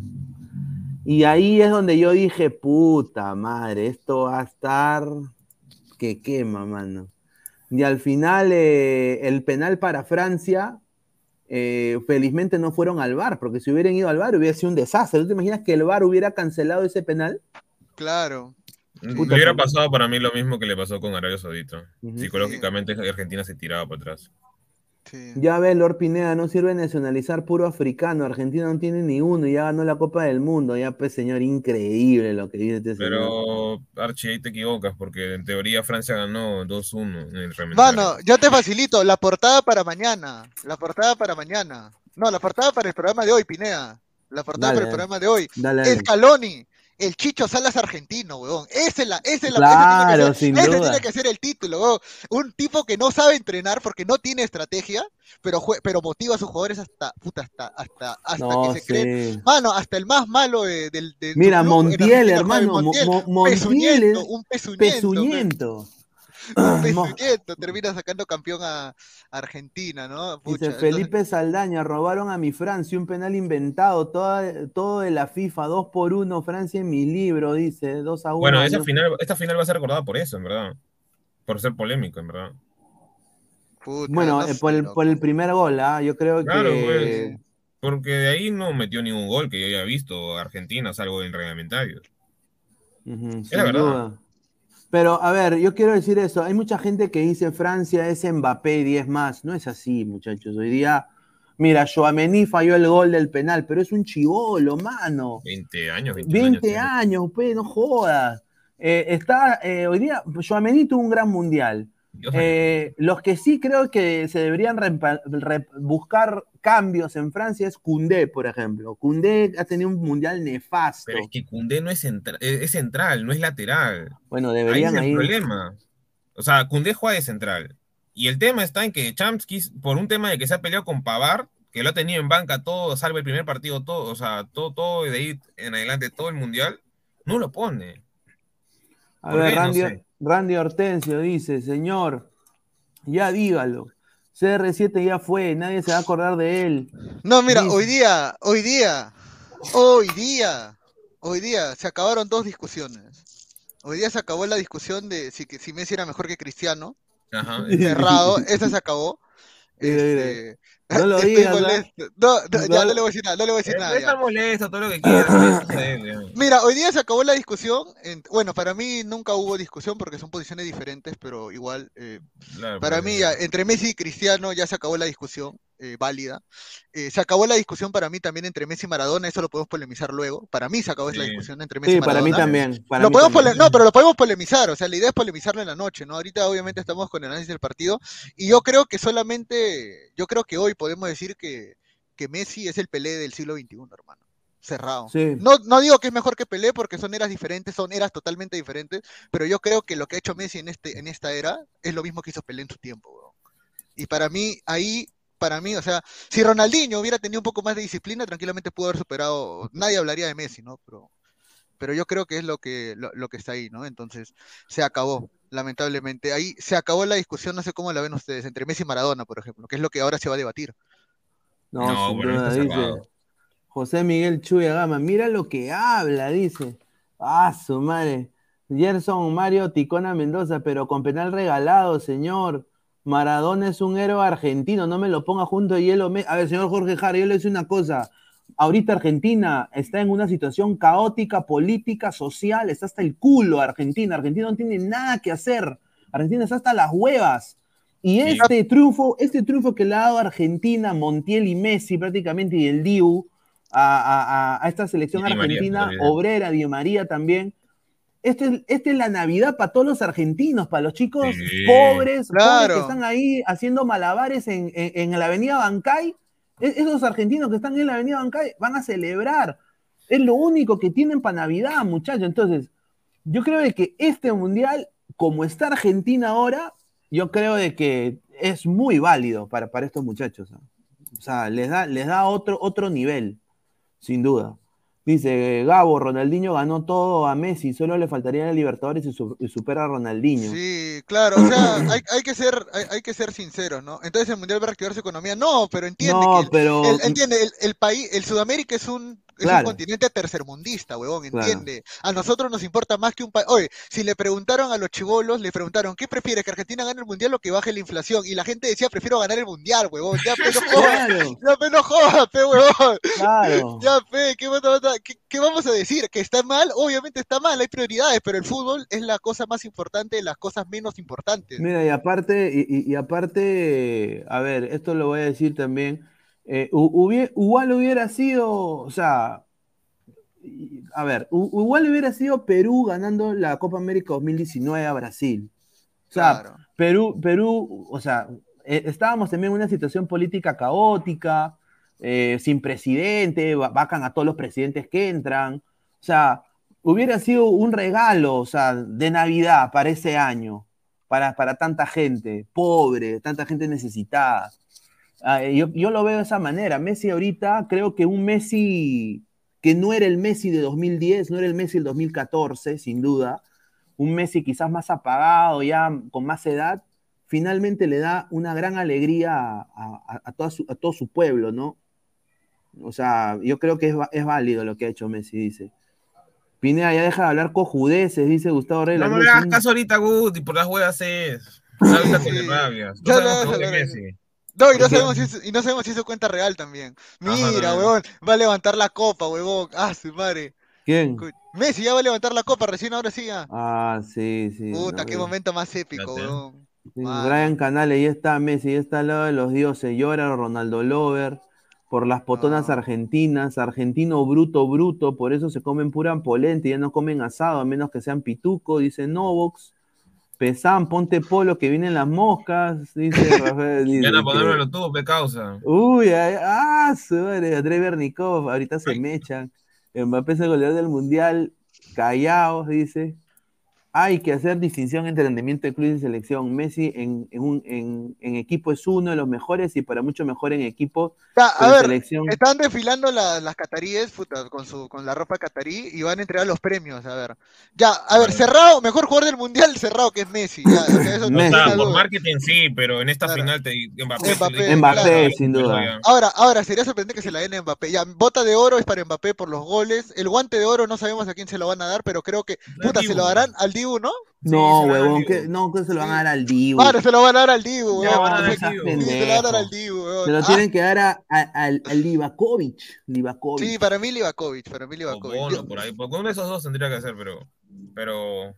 Y ahí es donde yo dije, puta madre, esto va a estar que quema, mano. Y al final eh, el penal para Francia, eh, felizmente no fueron al VAR, porque si hubieran ido al VAR hubiera sido un desastre. ¿Tú te imaginas que el VAR hubiera cancelado ese penal? Claro. Puta, hubiera pasado para mí lo mismo que le pasó con Arabia Saudita. Psicológicamente Argentina se tiraba para atrás. Ya ve, Lord Pineda, no sirve nacionalizar puro africano. Argentina no tiene ni uno y ya ganó la Copa del Mundo. Ya, pues, señor, increíble lo que dice este señor. Pero, Archie, ahí te equivocas, porque en teoría Francia ganó 2-1 en el Mano, yo te facilito, la portada para mañana. La portada para mañana. No, la portada para el programa de hoy, Pineda. La portada para el programa de hoy. es Caloni el Chicho Salas argentino, weón. Esa es la, esa es la claro, ese tiene, que ser, tiene que ser el título, weón. Un tipo que no sabe entrenar porque no tiene estrategia, pero pero motiva a sus jugadores hasta puta, hasta hasta hasta que se cree. Mano, hasta el más malo de, del Mira, Montiel, hermano, Montiel, un pezuñento. termina sacando campeón a Argentina, ¿no? Dice Felipe Saldaña, robaron a mi Francia, un penal inventado, todo de la FIFA, dos por uno, Francia en mi libro, dice, dos a uno. Bueno, esa final, esta final va a ser recordada por eso, en verdad. Por ser polémico, en verdad. bueno, eh, por, el, por, el, primer gol, ¿ah? yo creo claro, que... Pues, porque de ahí no metió ningún gol que yo haya visto Argentina, salvo en reglamentarios. es la verdad. Pero, a ver, yo quiero decir eso. Hay mucha gente que dice Francia es Mbappé y 10 más. No es así, muchachos. Hoy día, mira, Joamení falló el gol del penal, pero es un chivolo, mano. 20 años, 20 años, pues, no jodas. Eh, está, eh, hoy día, Joamení tuvo un gran mundial. Eh, los que sí creo que se deberían buscar cambios en Francia es Koundé, por ejemplo. Koundé ha tenido un mundial nefasto. Pero es que Koundé no es, es central, no es lateral. Bueno, deberían Ahí es el problema. O sea, Koundé juega de central. Y el tema está en que Chamsky, por un tema de que se ha peleado con Pavar, que lo ha tenido en banca todo, salvo el primer partido, todo, o sea, todo, todo de ahí en adelante, todo el mundial, no lo pone. A ver, Randy, Randy Hortensio dice, señor, ya dígalo. CR7 ya fue, nadie se va a acordar de él. No, mira, hoy día, hoy día, hoy día, hoy día se acabaron dos discusiones. Hoy día se acabó la discusión de si, si Messi era mejor que Cristiano. Ajá. Cerrado, esa se acabó. Este, no lo digas. No, ya no le voy a decir nada, no le voy a decir nada. Está molesto, todo lo que quieras. Mira, hoy día se acabó la discusión. bueno, para mí nunca hubo discusión porque son posiciones diferentes, pero igual, eh, para mí, entre Messi y Cristiano ya se acabó la discusión. Eh, válida. Eh, se acabó la discusión para mí también entre Messi y Maradona, eso lo podemos polemizar luego. Para mí se acabó esa discusión entre Messi y Maradona. para mí también. No, pero lo podemos polemizar, o sea, la idea es polemizarlo en la noche, ¿no? Ahorita obviamente estamos con el análisis del partido y yo creo que solamente, yo creo que hoy podemos decir que, que Messi es el Pelé del siglo XXI, hermano cerrado. No, no digo que es mejor que Pelé porque son eras diferentes, son eras totalmente diferentes, pero yo creo que lo que ha hecho Messi en, este, en esta era es lo mismo que hizo Pelé en su tiempo. Y para mí ahí para mí, o sea, si Ronaldinho hubiera tenido un poco más de disciplina, tranquilamente pudo haber superado, nadie hablaría de Messi, ¿no? Pero, pero yo creo que es lo que, lo, que está ahí, ¿no? Entonces, se acabó, lamentablemente. Ahí se acabó la discusión, no sé cómo la ven ustedes, entre Messi y Maradona, por ejemplo, que es lo que ahora se va a debatir. No, no dice José Miguel Chuya Gama, mira lo que habla, dice. Ah, su madre. Gerson Mario Ticona Mendoza, pero con penal regalado, señor. Maradona es un héroe argentino, no me lo ponga junto a hielo. A ver, señor Jorge Jara, yo le decir una cosa. Ahorita Argentina está en una situación caótica, política, social, está hasta el culo Argentina. Argentina no tiene nada que hacer. Argentina está hasta las huevas. Y este triunfo, este triunfo que le ha dado Argentina, Montiel y Messi prácticamente, y el Diu, a, esta selección argentina, obrera, Di María también, esta es, la Navidad para todos los argentinos, para los chicos pobres, que están ahí haciendo malabares en, la avenida Bancay. E, esos argentinos que están en la avenida Bancay van a celebrar. Es lo único que tienen para Navidad, muchachos. Entonces, yo creo de que este mundial, como está Argentina ahora, yo creo de que es muy válido para, para estos muchachos. O sea, les da, les da otro, otro nivel, sin duda. Dice Gabo, Ronaldinho ganó todo a Messi, solo le faltaría la Libertadores y, supera a Ronaldinho. Sí, claro, o sea, hay, que ser, hay, que ser sinceros, ¿no? Entonces el Mundial va a reactivar su economía. No, pero entiende que el, pero... entiende, el, país, el Sudamérica es un es un continente tercermundista, huevón, Claro. entiende. A nosotros nos importa más que un país. Oye, si le preguntaron a los chivolos, le preguntaron, ¿qué prefieres, que Argentina gane el mundial o que baje la inflación? Y la gente decía, prefiero ganar el mundial, huevón. Ya, pe, no jodas, Claro, ya, pe, no jodas, pe, huevón. claro. Ya, pe, ¿qué, vamos a- qué- qué vamos a decir? ¿Que está mal? Obviamente está mal, hay prioridades, pero el fútbol es la cosa más importante de las cosas menos importantes. Mira, y aparte, y, y- y aparte, a ver, esto lo voy a decir también. Eh, igual hubiera sido, o sea, a ver, igual hubiera sido Perú ganando la Copa América 2019 a Brasil. O sea, Claro. Perú, Perú, o sea, eh, estábamos también en una situación política caótica, eh, sin presidente, va- vacan a todos los presidentes que entran. O sea, hubiera sido un regalo, o sea, de Navidad para ese año, para, para tanta gente pobre, tanta gente necesitada. Ah, yo, yo lo veo de esa manera. Messi ahorita, creo que un Messi que no era el Messi de 2010, no era el Messi del 2014, sin duda, un Messi quizás más apagado, ya con más edad, finalmente le da una gran alegría a, a- a toda su- a todo su pueblo, ¿no? O sea, yo creo que es, válido lo que ha hecho Messi, dice. Pineda, ya deja de hablar cojudeces, dice Gustavo Reyes. No me hagas caso ahorita, Guti, por las huevas es. Ahorita te Sí. rabias. Ya No. Messi. No, y no, sabemos si es, y no sabemos si es su cuenta real también. Ajá, Mira, también. huevón, va a levantar la copa, huevón. Ah, su madre. ¿Quién? Messi ya va a levantar la copa, recién ahora sí ya. Ah, sí, sí. Puta, no, qué no. momento más épico, huevón. Brian Canales, ya está Messi, ya está al lado de los dioses. Llora Ronaldo Lover por las potonas No. argentinas. Argentino bruto, bruto. Por eso se comen pura polenta y ya no comen asado, a menos que sean pituco, dice Novox. Pesán, ponte polo que vienen las moscas, dice Rafael. dice Van a ponérmelo tú, pe causa. Uy, ay, ah, su madre, André Bernikov, ahorita se mechan. Mbappé es el goleador del mundial, callaos, dice. Hay que hacer distinción entre rendimiento de club y selección. Messi en, en, un, en, en equipo es uno de los mejores y para mucho mejor en equipo. Ya, pero a en ver, selección. están desfilando la- las cataríes puta, con, su, con la ropa catarí y van a entregar los premios, a ver. Ya, a ver, Cerrado, mejor jugador del mundial, Cerrado, que es Messi. Ya, o sea, eso no Messi. O sea, tenga por marketing sí, pero en esta Claro. final te Mbappé. Mbappé, te- Mbappé, claro. sin duda. Ahora, ahora, sería sorprendente que se la den a Mbappé. Ya, bota de oro es para Mbappé por los goles. El guante de oro no sabemos a quién se lo van a dar, pero creo que, puta, se lo darán al Dibu, ¿no? No, huevón, que, no, que se lo van a dar al Dibu. Claro, se lo van a dar al Dibu, weón. se lo van a dar al Dibu, weón. Se lo Ah, tienen que dar a, a- al, al Livakovic. Livakovic. Sí, para mí Livakovic, para mí O Livakovic. Bono por ahí. Porque uno de esos dos tendría que hacer, pero. Pero.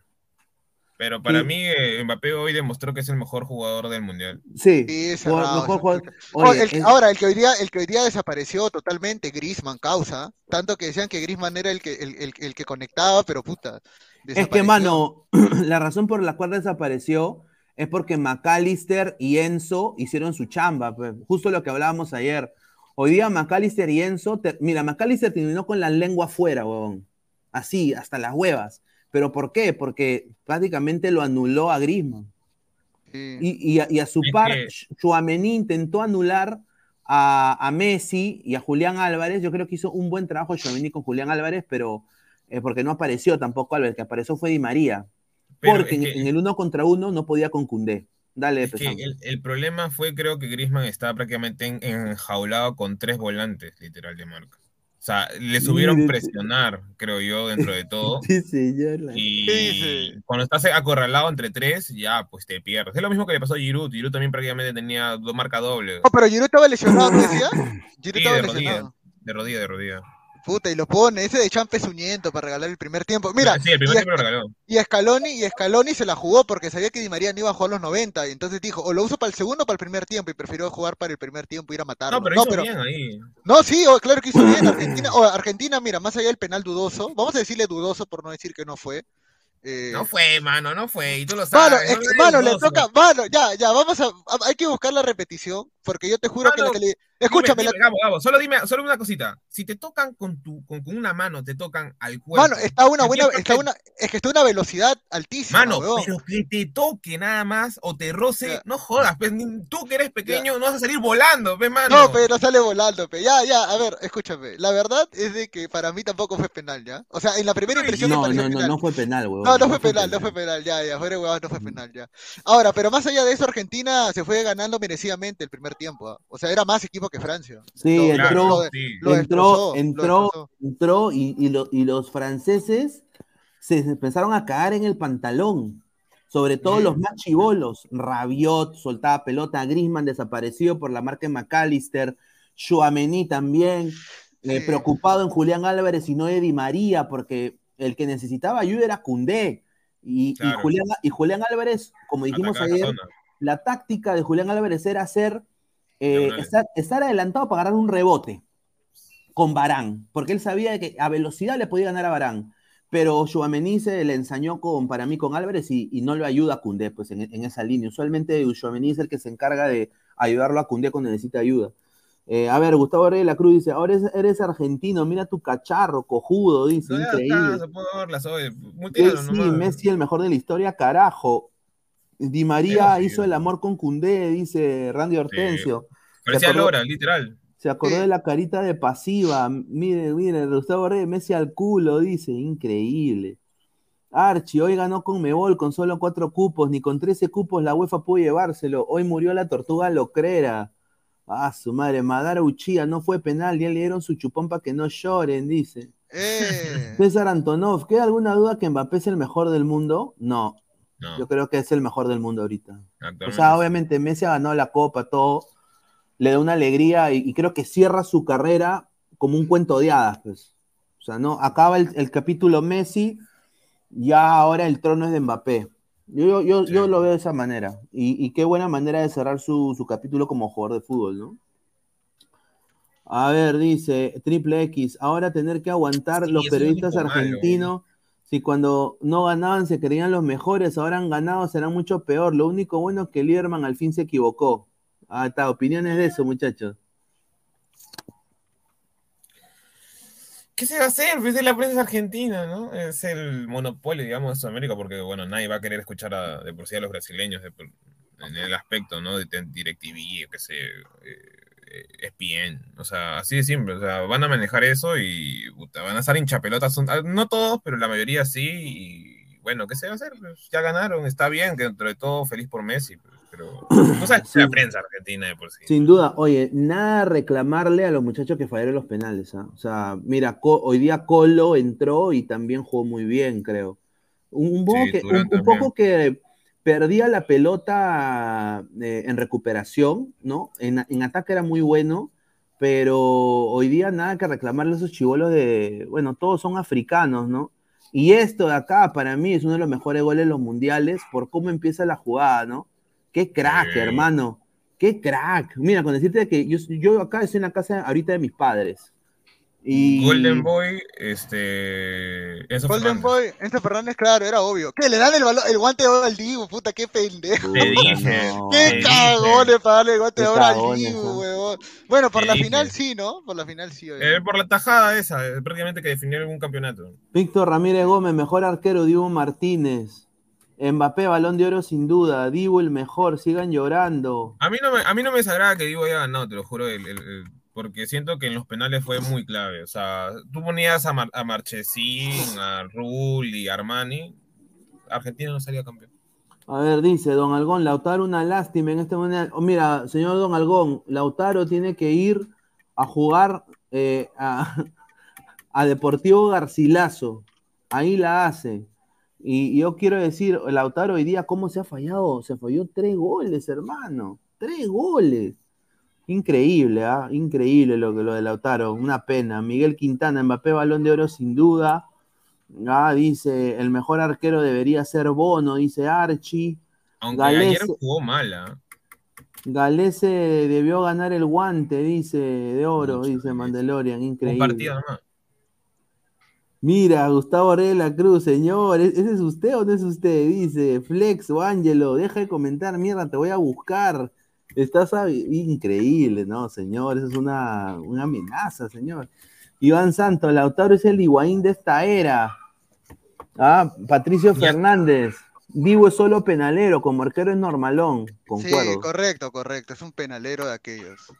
Pero para Sí. mí, eh, Mbappé hoy demostró que es el mejor jugador del mundial. Sí. Sí, cerrado, mejor jugador-. Oye, Oh, el que- es- Ahora, el que hoy día, el que hoy día desapareció totalmente, Griezmann, causa. Tanto que decían que Griezmann era el que, el, el- el que conectaba, pero puta. Es que, mano, la razón por la cual desapareció es porque McAllister y Enzo hicieron su chamba, pues, justo lo que hablábamos ayer. Hoy día McAllister y Enzo, te- mira, McAllister terminó con la lengua afuera, huevón. Así, hasta las huevas. ¿Pero por qué? Porque prácticamente lo anuló a Griezmann. Sí. Y, y a, y a su Es par, que- Chouameni intentó anular a, a Messi y a Julián Álvarez. Yo creo que hizo un buen trabajo Chouameni con Julián Álvarez, pero eh, porque no apareció tampoco Álvarez, que apareció fue Di María. Pero porque en, que- en el uno contra uno no podía con Cundé. Dale, Es que el, el problema fue, creo que Griezmann estaba prácticamente en- enjaulado con tres volantes, literal, de marca. O sea, le subieron presionar, creo yo, dentro de todo. Sí, señor. Y ¿Qué dice? cuando estás acorralado entre tres, ya, pues te pierdes. Es lo mismo que le pasó a Giroud. Giroud también prácticamente tenía dos marca doble. No, pero Giroud estaba lesionado, ¿qué decía? Giroud Sí, estaba de rodilla. lesionado. De rodilla, de rodilla. Puta, y lo pone, ese de Champ es para regalar el primer tiempo. Mira, sí, el primer y, tiempo lo regaló. y Scaloni, y Scaloni se la jugó porque sabía que Di María no iba a jugar los 90, y entonces dijo, o lo uso para el segundo o para el primer tiempo, y prefirió jugar para el primer tiempo y ir a matarlo. No, pero hizo bien ahí. No, sí, o- claro que hizo bien. Argentina, o Argentina, mira, más allá del penal dudoso, vamos a decirle dudoso por no decir que no fue. eh, No fue, mano, no fue. Y tú lo sabes. Mano, no le toca, mano, ya, ya, vamos a, a- hay que buscar la repetición, porque yo te juro que la escúchame, Dime, la- Gabo, Gabo, solo dime, solo una cosita. Si te tocan con tu, con, con una mano, te tocan al cuerpo. mano, está una ¿en qué buena, está a una, es que está una velocidad altísima, Mano, weón. pero que te toque nada más o te roce, Ya. no jodas, pues, tú que eres pequeño no vas a salir volando, pues, mano. No, pero sale volando, pe. Ya, ya, a ver, escúchame. La verdad es de que para mí tampoco fue penal, ¿ya? O sea, en la primera impresión me No, pareció no, no, penal. no fue penal, huevón. No, no fue penal, no fue penal, ya, ya, fuera huevón, no fue penal, ya. Ahora, pero más allá de eso, Argentina se fue ganando merecidamente el primer primer tiempo. ¿ah? O sea, era más equipo que Francia. Sí, Lo- entró, lo- sí. lo entró, entró, entró y, y lo- y los franceses se empezaron a caer en el pantalón. Sobre todo los más chivolos. Rabiot soltaba pelota, Grisman desapareció por la marca de McAllister, Chouameni también, eh, Sí. preocupado en Julián Álvarez y no de Di María, porque el que necesitaba ayuda era Cundé. Y, y Claro. Julián, y Julián Álvarez, como dijimos Atacar ayer, zona. la táctica de Julián Álvarez era hacer eh, estar, estar adelantado para ganar un rebote con Barán, porque él sabía que a velocidad le podía ganar a Barán. Pero Chouameni se le ensañó con, para mí con Álvarez y, y no lo ayuda a Cundé pues, en, en esa línea. Usualmente Chouameni es el que se encarga de ayudarlo a Cundé cuando necesita ayuda. Eh, a ver, Gustavo Rey de la Cruz dice, ahora eres, eres argentino, mira tu cacharro, cojudo, dice, No increíble. verlas hoy. Sí, nomás. Messi el mejor de la historia, carajo. Di María hizo el amor con Cundé, dice Randy Hortensio. Parecía acordó- Lora, literal. Se acordó Sí. de la carita de pasiva. Mire, mire, Gustavo Reyes, Messi al culo, dice. Increíble. Archie, hoy ganó con Mebol con solo cuatro cupos, ni con 13 cupos la UEFA pudo llevárselo. Hoy murió la tortuga locrera. Ah, su madre, Madara Uchía, no fue penal, ya le dieron su chupón para que no lloren, dice. Eh, César Antonov, ¿queda alguna duda que Mbappé es el mejor del mundo? No, No, yo creo que es el mejor del mundo ahorita. O sea, obviamente Messi ha ganado la copa, todo. Le da una alegría y, y creo que cierra su carrera como un cuento de hadas, pues. O sea, no, acaba el, el capítulo Messi, ya ahora el trono es de Mbappé. Yo, yo, yo, Sí. yo lo veo de esa manera. Y, y qué buena manera de cerrar su, su capítulo como jugador de fútbol, ¿no? A ver, dice Triple X, ahora tener que aguantar Sí, los periodistas malo, argentinos, si cuando no ganaban se creían los mejores, ahora han ganado, será mucho peor. Lo único bueno es que Lieberman al fin se equivocó. Ah, está, opiniones de eso, muchachos. ¿Qué se va a hacer? Pues es la prensa argentina, ¿no? Es el monopolio, digamos, de Sudamérica, porque, bueno, nadie va a querer escuchar a, de por sí a los brasileños de en el aspecto, ¿no? De ten- DirecTV, qué sé, eh, eh, ESPN, o sea, así de simple, o sea, van a manejar eso y puta, van a estar hinchapelotas, ah, no todos, pero la mayoría sí, y bueno, ¿qué se va a hacer? Pues ya ganaron, está bien, que dentro de todo feliz por Messi, pues, pero tú sabes Sí. la prensa argentina de por sí. Sin duda, oye, nada reclamarle a los muchachos que fallaron los penales. ¿ah? O sea, mira, hoy día Colo entró y también jugó muy bien, creo. Un, un poco, Sí, que, Turán un- un poco que perdía la pelota eh, en recuperación, ¿no? En, en ataque era muy bueno, pero hoy día nada que reclamarle a esos chivolos de, bueno, todos son africanos, ¿no? Y esto de acá, para mí, es uno de los mejores goles de los mundiales por cómo empieza la jugada, ¿no? Qué crack, Sí. hermano. Qué crack. Mira, con decirte que yo, yo acá estoy en la casa ahorita de mis padres. Y... Golden Boy, este. Enzo Golden Fernández. Boy, Enzo Fernández, claro, era obvio. ¿Qué? Le dan el, balón, el guante de oro al Dibu, puta, qué pendejo. Te dije, no. Qué cagones para darle el guante de oro al Dibu, huevón. Bueno, por Te la dije. final sí, ¿no? Por la final sí, Eh, por la tajada esa, eh, prácticamente que definió algún campeonato. Víctor Ramírez Gómez, mejor arquero, Dibu Martínez. Mbappé, balón de oro sin duda. Dibu el mejor, sigan llorando. A mí no me, a mí no me desagrada que Divo haya ganado, te lo juro, el- el- el- porque siento que en los penales fue muy clave. O sea, tú ponías a, Mar- a Marchesín, a Rulli, a Armani, Argentina no salía campeón. A ver, dice Don Algón, Lautaro una lástima en este momento. Oh, mira, señor Don Algón, Lautaro tiene que ir a jugar eh, a, a Deportivo Garcilaso. Ahí la hace. Y, y yo quiero decir, Lautaro hoy día, ¿cómo se ha fallado? Se falló tres goles, hermano. Tres goles. Increíble, ¿ah? Increíble lo, que- lo de Lautaro. Una pena. Miguel Quintana, Mbappé, balón de oro sin duda. Ah, dice, el mejor arquero debería ser Bono, dice Archie. Aunque Galese- ayer jugó mal, ¿ah? Galese debió ganar el guante, dice, de oro, Mucho, dice Un increíble. partido nomás. Mira, Gustavo de la Cruz, señor, ¿e- ¿ese es usted o no es usted? Dice, Flex o Ángelo, deja de comentar, mierda, te voy a buscar. Estás a- increíble, ¿no, señor? Eso es una, una amenaza, señor. Iván Santos, Lautaro es el Higuaín de esta era. Ah, Patricio. Fernández, Divo es solo penalero, como arquero es normalón, Sí, concuerdo. correcto, correcto. Es un penalero de aquellos.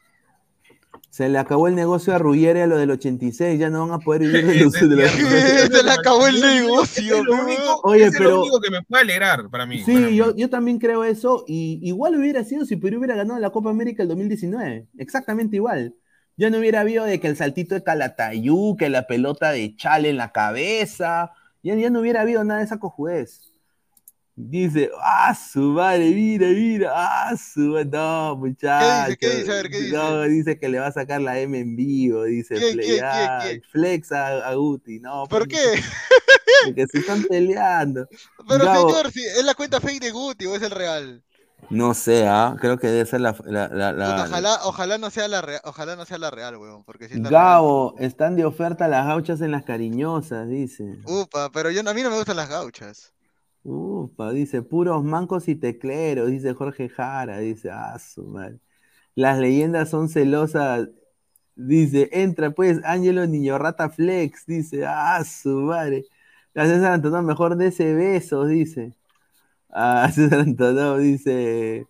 Se le acabó el negocio a Ruggeri a lo del 86, ya no van a poder vivir de los... de los- Se le acabó el negocio, Es lo único, Oye, es lo pero- único que me puede alegrar para mí. Sí, yo, yo también creo eso. Y igual hubiera sido si Perú hubiera ganado la Copa América el 2019. Exactamente igual. Ya no hubiera habido de que el saltito de Calatayú, que la pelota de Chale en la cabeza. Ya, ya no hubiera habido nada de esa cojudez. Dice, ah, su madre, mira, mira, ah, su madre. No, muchachos. ¿Qué dice? A ver, ¿qué dice? No, dice que le va a sacar la M en vivo. Dice, ¿Quién, Fle- quién, ah, quién? flex a, a Guti. No, ¿Por pues, qué? Porque se están peleando. Pero Gabo. señor, si es la cuenta fake de Guti o es el real. No sé, ¿ah? creo que debe ser la. la- la- la- Puta, ojalá, ojalá no sea la real, ojalá no sea la real, weón, porque si es la Gabo, están de oferta las gauchas en las cariñosas, dice. Upa, pero yo, a mí no me gustan las gauchas. Upa, dice, puros mancos y tecleros, dice Jorge Jara, dice, ah, su madre. Las leyendas son celosas, dice, entra pues, Ángelo Niño Rata Flex, dice, ah, su madre. La César mejor de ese besos, dice. Ah, César Antonio dice,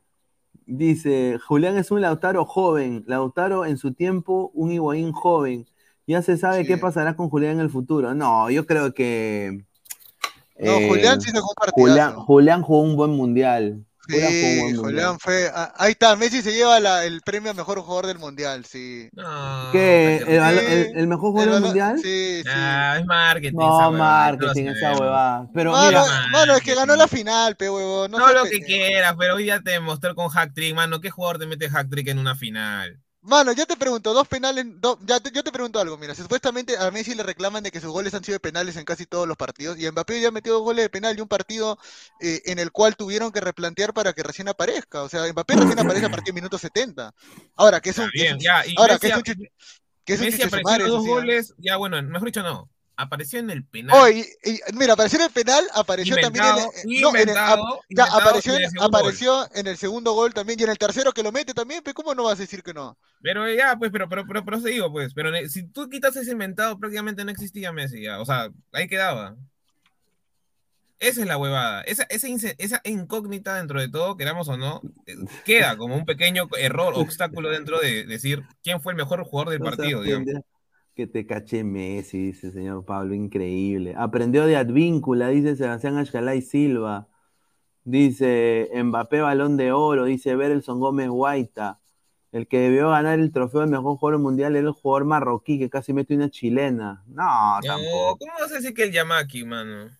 dice, Julián es un Lautaro joven, Lautaro en su tiempo, un Higuaín joven. Ya se sabe Sí. qué pasará con Julián en el futuro. No, yo creo que... No, eh, Julián sí sacó un partidazo. Julián, Julián jugó un buen mundial. Julián jugó un Sí, Julián fue. ah, ahí está, Messi se lleva la- el premio a mejor jugador del mundial, sí. No, ¿Qué? ¿El, mejor jugador El del mundial? Sí, sí. Ah, es marketing. No, esa marketing, esa huevada. Pero mano, mira, mano, es que ganó la final, pe huevón. No, No lo que quieras, pero hoy ya te demostró con hack trick, mano. ¿Qué jugador te mete hack trick en una final? Mano, yo te pregunto, dos penales, ya te- yo te pregunto algo, mira, supuestamente a Messi le reclaman de que sus goles han sido de penales en casi todos los partidos, y Mbappé ya metió dos goles de penal y un partido eh, en el cual tuvieron que replantear para que recién aparezca, o sea, Mbappé recién aparece a partir del minuto 70. Ahora, que es un, bien, ya. Ahora, Messi, que es un, que es un Messi apareció dos goles. Ya, bueno, mejor dicho, no. Apareció en el penal. Oh, y- y- mira, apareció en el penal, apareció también en, inventado, eh, no, en el- ya apareció, en el segundo gol. apareció en el segundo gol también y en el tercero que lo mete también, pero ¿cómo no vas a decir que no? Pero ya, pues, pero, pero, pero, pero se digo, pues. Pero si tú quitas ese inventado, prácticamente no existía Messi ya. O sea, ahí quedaba. Esa es la huevada. Esa, esa, esa incógnita dentro de todo, queramos o no, eh, queda como un pequeño error, obstáculo dentro de decir quién fue el mejor jugador del partido, digamos. Que te caché Messi, dice señor Pablo, increíble. Aprendió de Advíncula, dice Sebastián Ashkalay Silva. Dice Mbappé Balón de Oro, dice Berelson Gómez Guaita. El que debió ganar el trofeo de mejor jugador mundial era el jugador marroquí que casi mete una chilena. No, No, tampoco. ¿cómo vas a decir que el Yamaki, mano?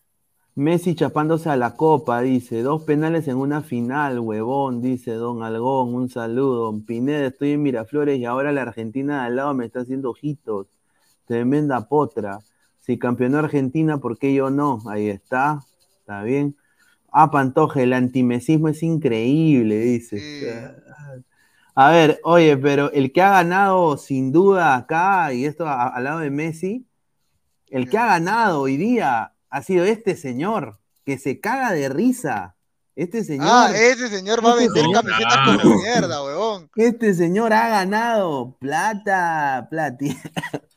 Messi chapándose a la copa, dice. Dos penales en una final, huevón, dice Don Algón. Un saludo. Pineda, estoy en Miraflores y ahora la Argentina de al lado me está haciendo ojitos. Tremenda potra. Si campeonó Argentina, ¿por qué yo no? Ahí está. Está bien. Ah, Pantoja, el antimesismo es increíble, dice. Sí. A ver, oye, pero el que ha ganado sin duda acá, y esto a- al lado de Messi, el que ha ganado hoy día ha sido este señor, que se caga de risa. Este señor, Ah, ese señor va a Este vender señor- camisetas Ah. como mierda, huevón. este señor ha ganado plata, plati.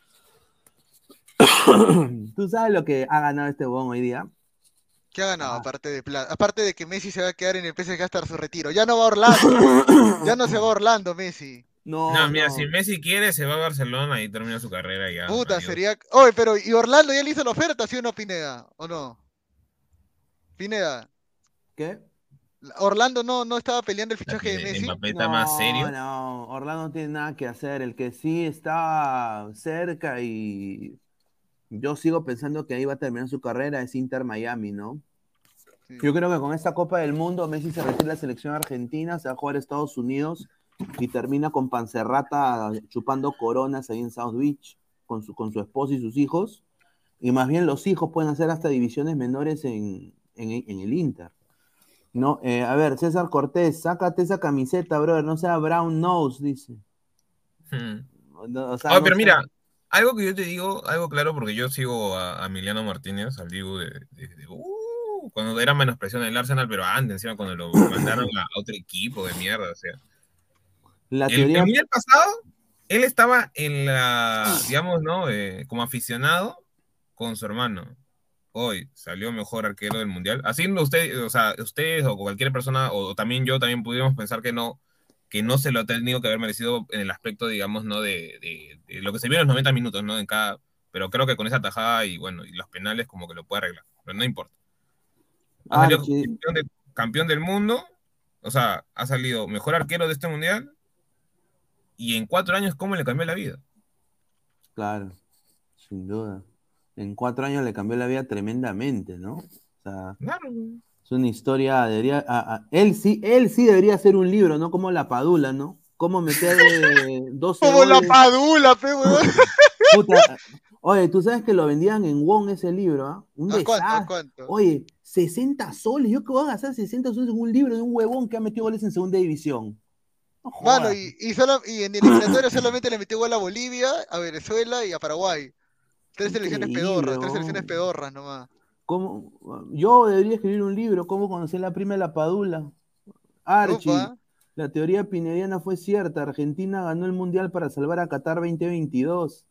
¿Tú sabes lo que ha ganado este huevón hoy día? ¿Qué ha ganado Ah. aparte de plata? Aparte de que Messi se va a quedar en el PSG hasta su retiro. Ya no va a Orlando. ya no se va a Orlando, Messi. No, No, mira, no. si Messi quiere, se va a Barcelona y termina su carrera y ya. Puta, adiós. sería. Oye, pero ¿y Orlando ya le hizo la oferta, sí o no, Pineda? ¿O no? Pineda, ¿Qué? Orlando no, no estaba peleando el fichaje de Messi. Mbappé está más serio. No, Orlando no tiene nada que hacer. El que sí está cerca y yo sigo pensando que ahí va a terminar su carrera es Inter Miami, ¿no? Sí. Yo creo que con esta Copa del Mundo Messi se retira de la selección argentina, se va a jugar a Estados Unidos y termina con Pancerrata chupando coronas ahí en South Beach con su, con su esposa y sus hijos. Y más bien los hijos pueden hacer hasta divisiones menores en, en- en el Inter. No, eh, a ver, César Cortés, sácate esa camiseta, brother, no sea brown nose, dice. Hmm. No, o sea, no pero sea- mira, algo que yo te digo, algo claro, porque yo sigo a, a Emiliano Martínez, al Diego de, de- de- uh, cuando era menospresión del Arsenal, pero antes, encima cuando lo mandaron a otro equipo de mierda, o sea. la El, teoría, el mundial pasado, él estaba en la, digamos, ¿no? Eh, como aficionado con su hermano. Hoy salió mejor arquero del mundial. Así no usted, o sea, ustedes o cualquier persona, o también yo, también pudimos pensar que no. Que no se lo ha tenido que haber merecido en el aspecto, digamos, ¿no? De, de, lo que se vio en los 90 minutos, ¿no? En cada, pero creo que con esa tajada y bueno, y los penales como que lo puede arreglar, pero no importa. Ha salido campeón, campeón del mundo, o sea, ha salido mejor arquero de este mundial y en cuatro años, ¿cómo le cambió la vida? Claro, sin duda. En cuatro años le cambió la vida tremendamente, ¿no? O sea, es una historia, debería, él sí, él sí debería hacer un libro, ¿no? Como la Padula, ¿no? Cómo meter 12 Como la Padula, pe, Puta, Oye, tú sabes que lo vendían en Wong ese libro, ¿ah? Un ¿A cuánto, cuánto? Oye, 60 soles. ¿Yo qué voy a gastar 60 soles en un libro de un huevón que ha metido goles en segunda división? Mano, y, y, solo, y en el eliminatorio solamente le metió gol a Bolivia, a Venezuela y a Paraguay. Tres selecciones pedorras, tres selecciones pedorras nomás. ¿Cómo? Yo debería escribir un libro, ¿Cómo conocer la prima de la Padula? Archie, la teoría pinediana fue cierta. Argentina ganó el Mundial para salvar a Qatar 2022.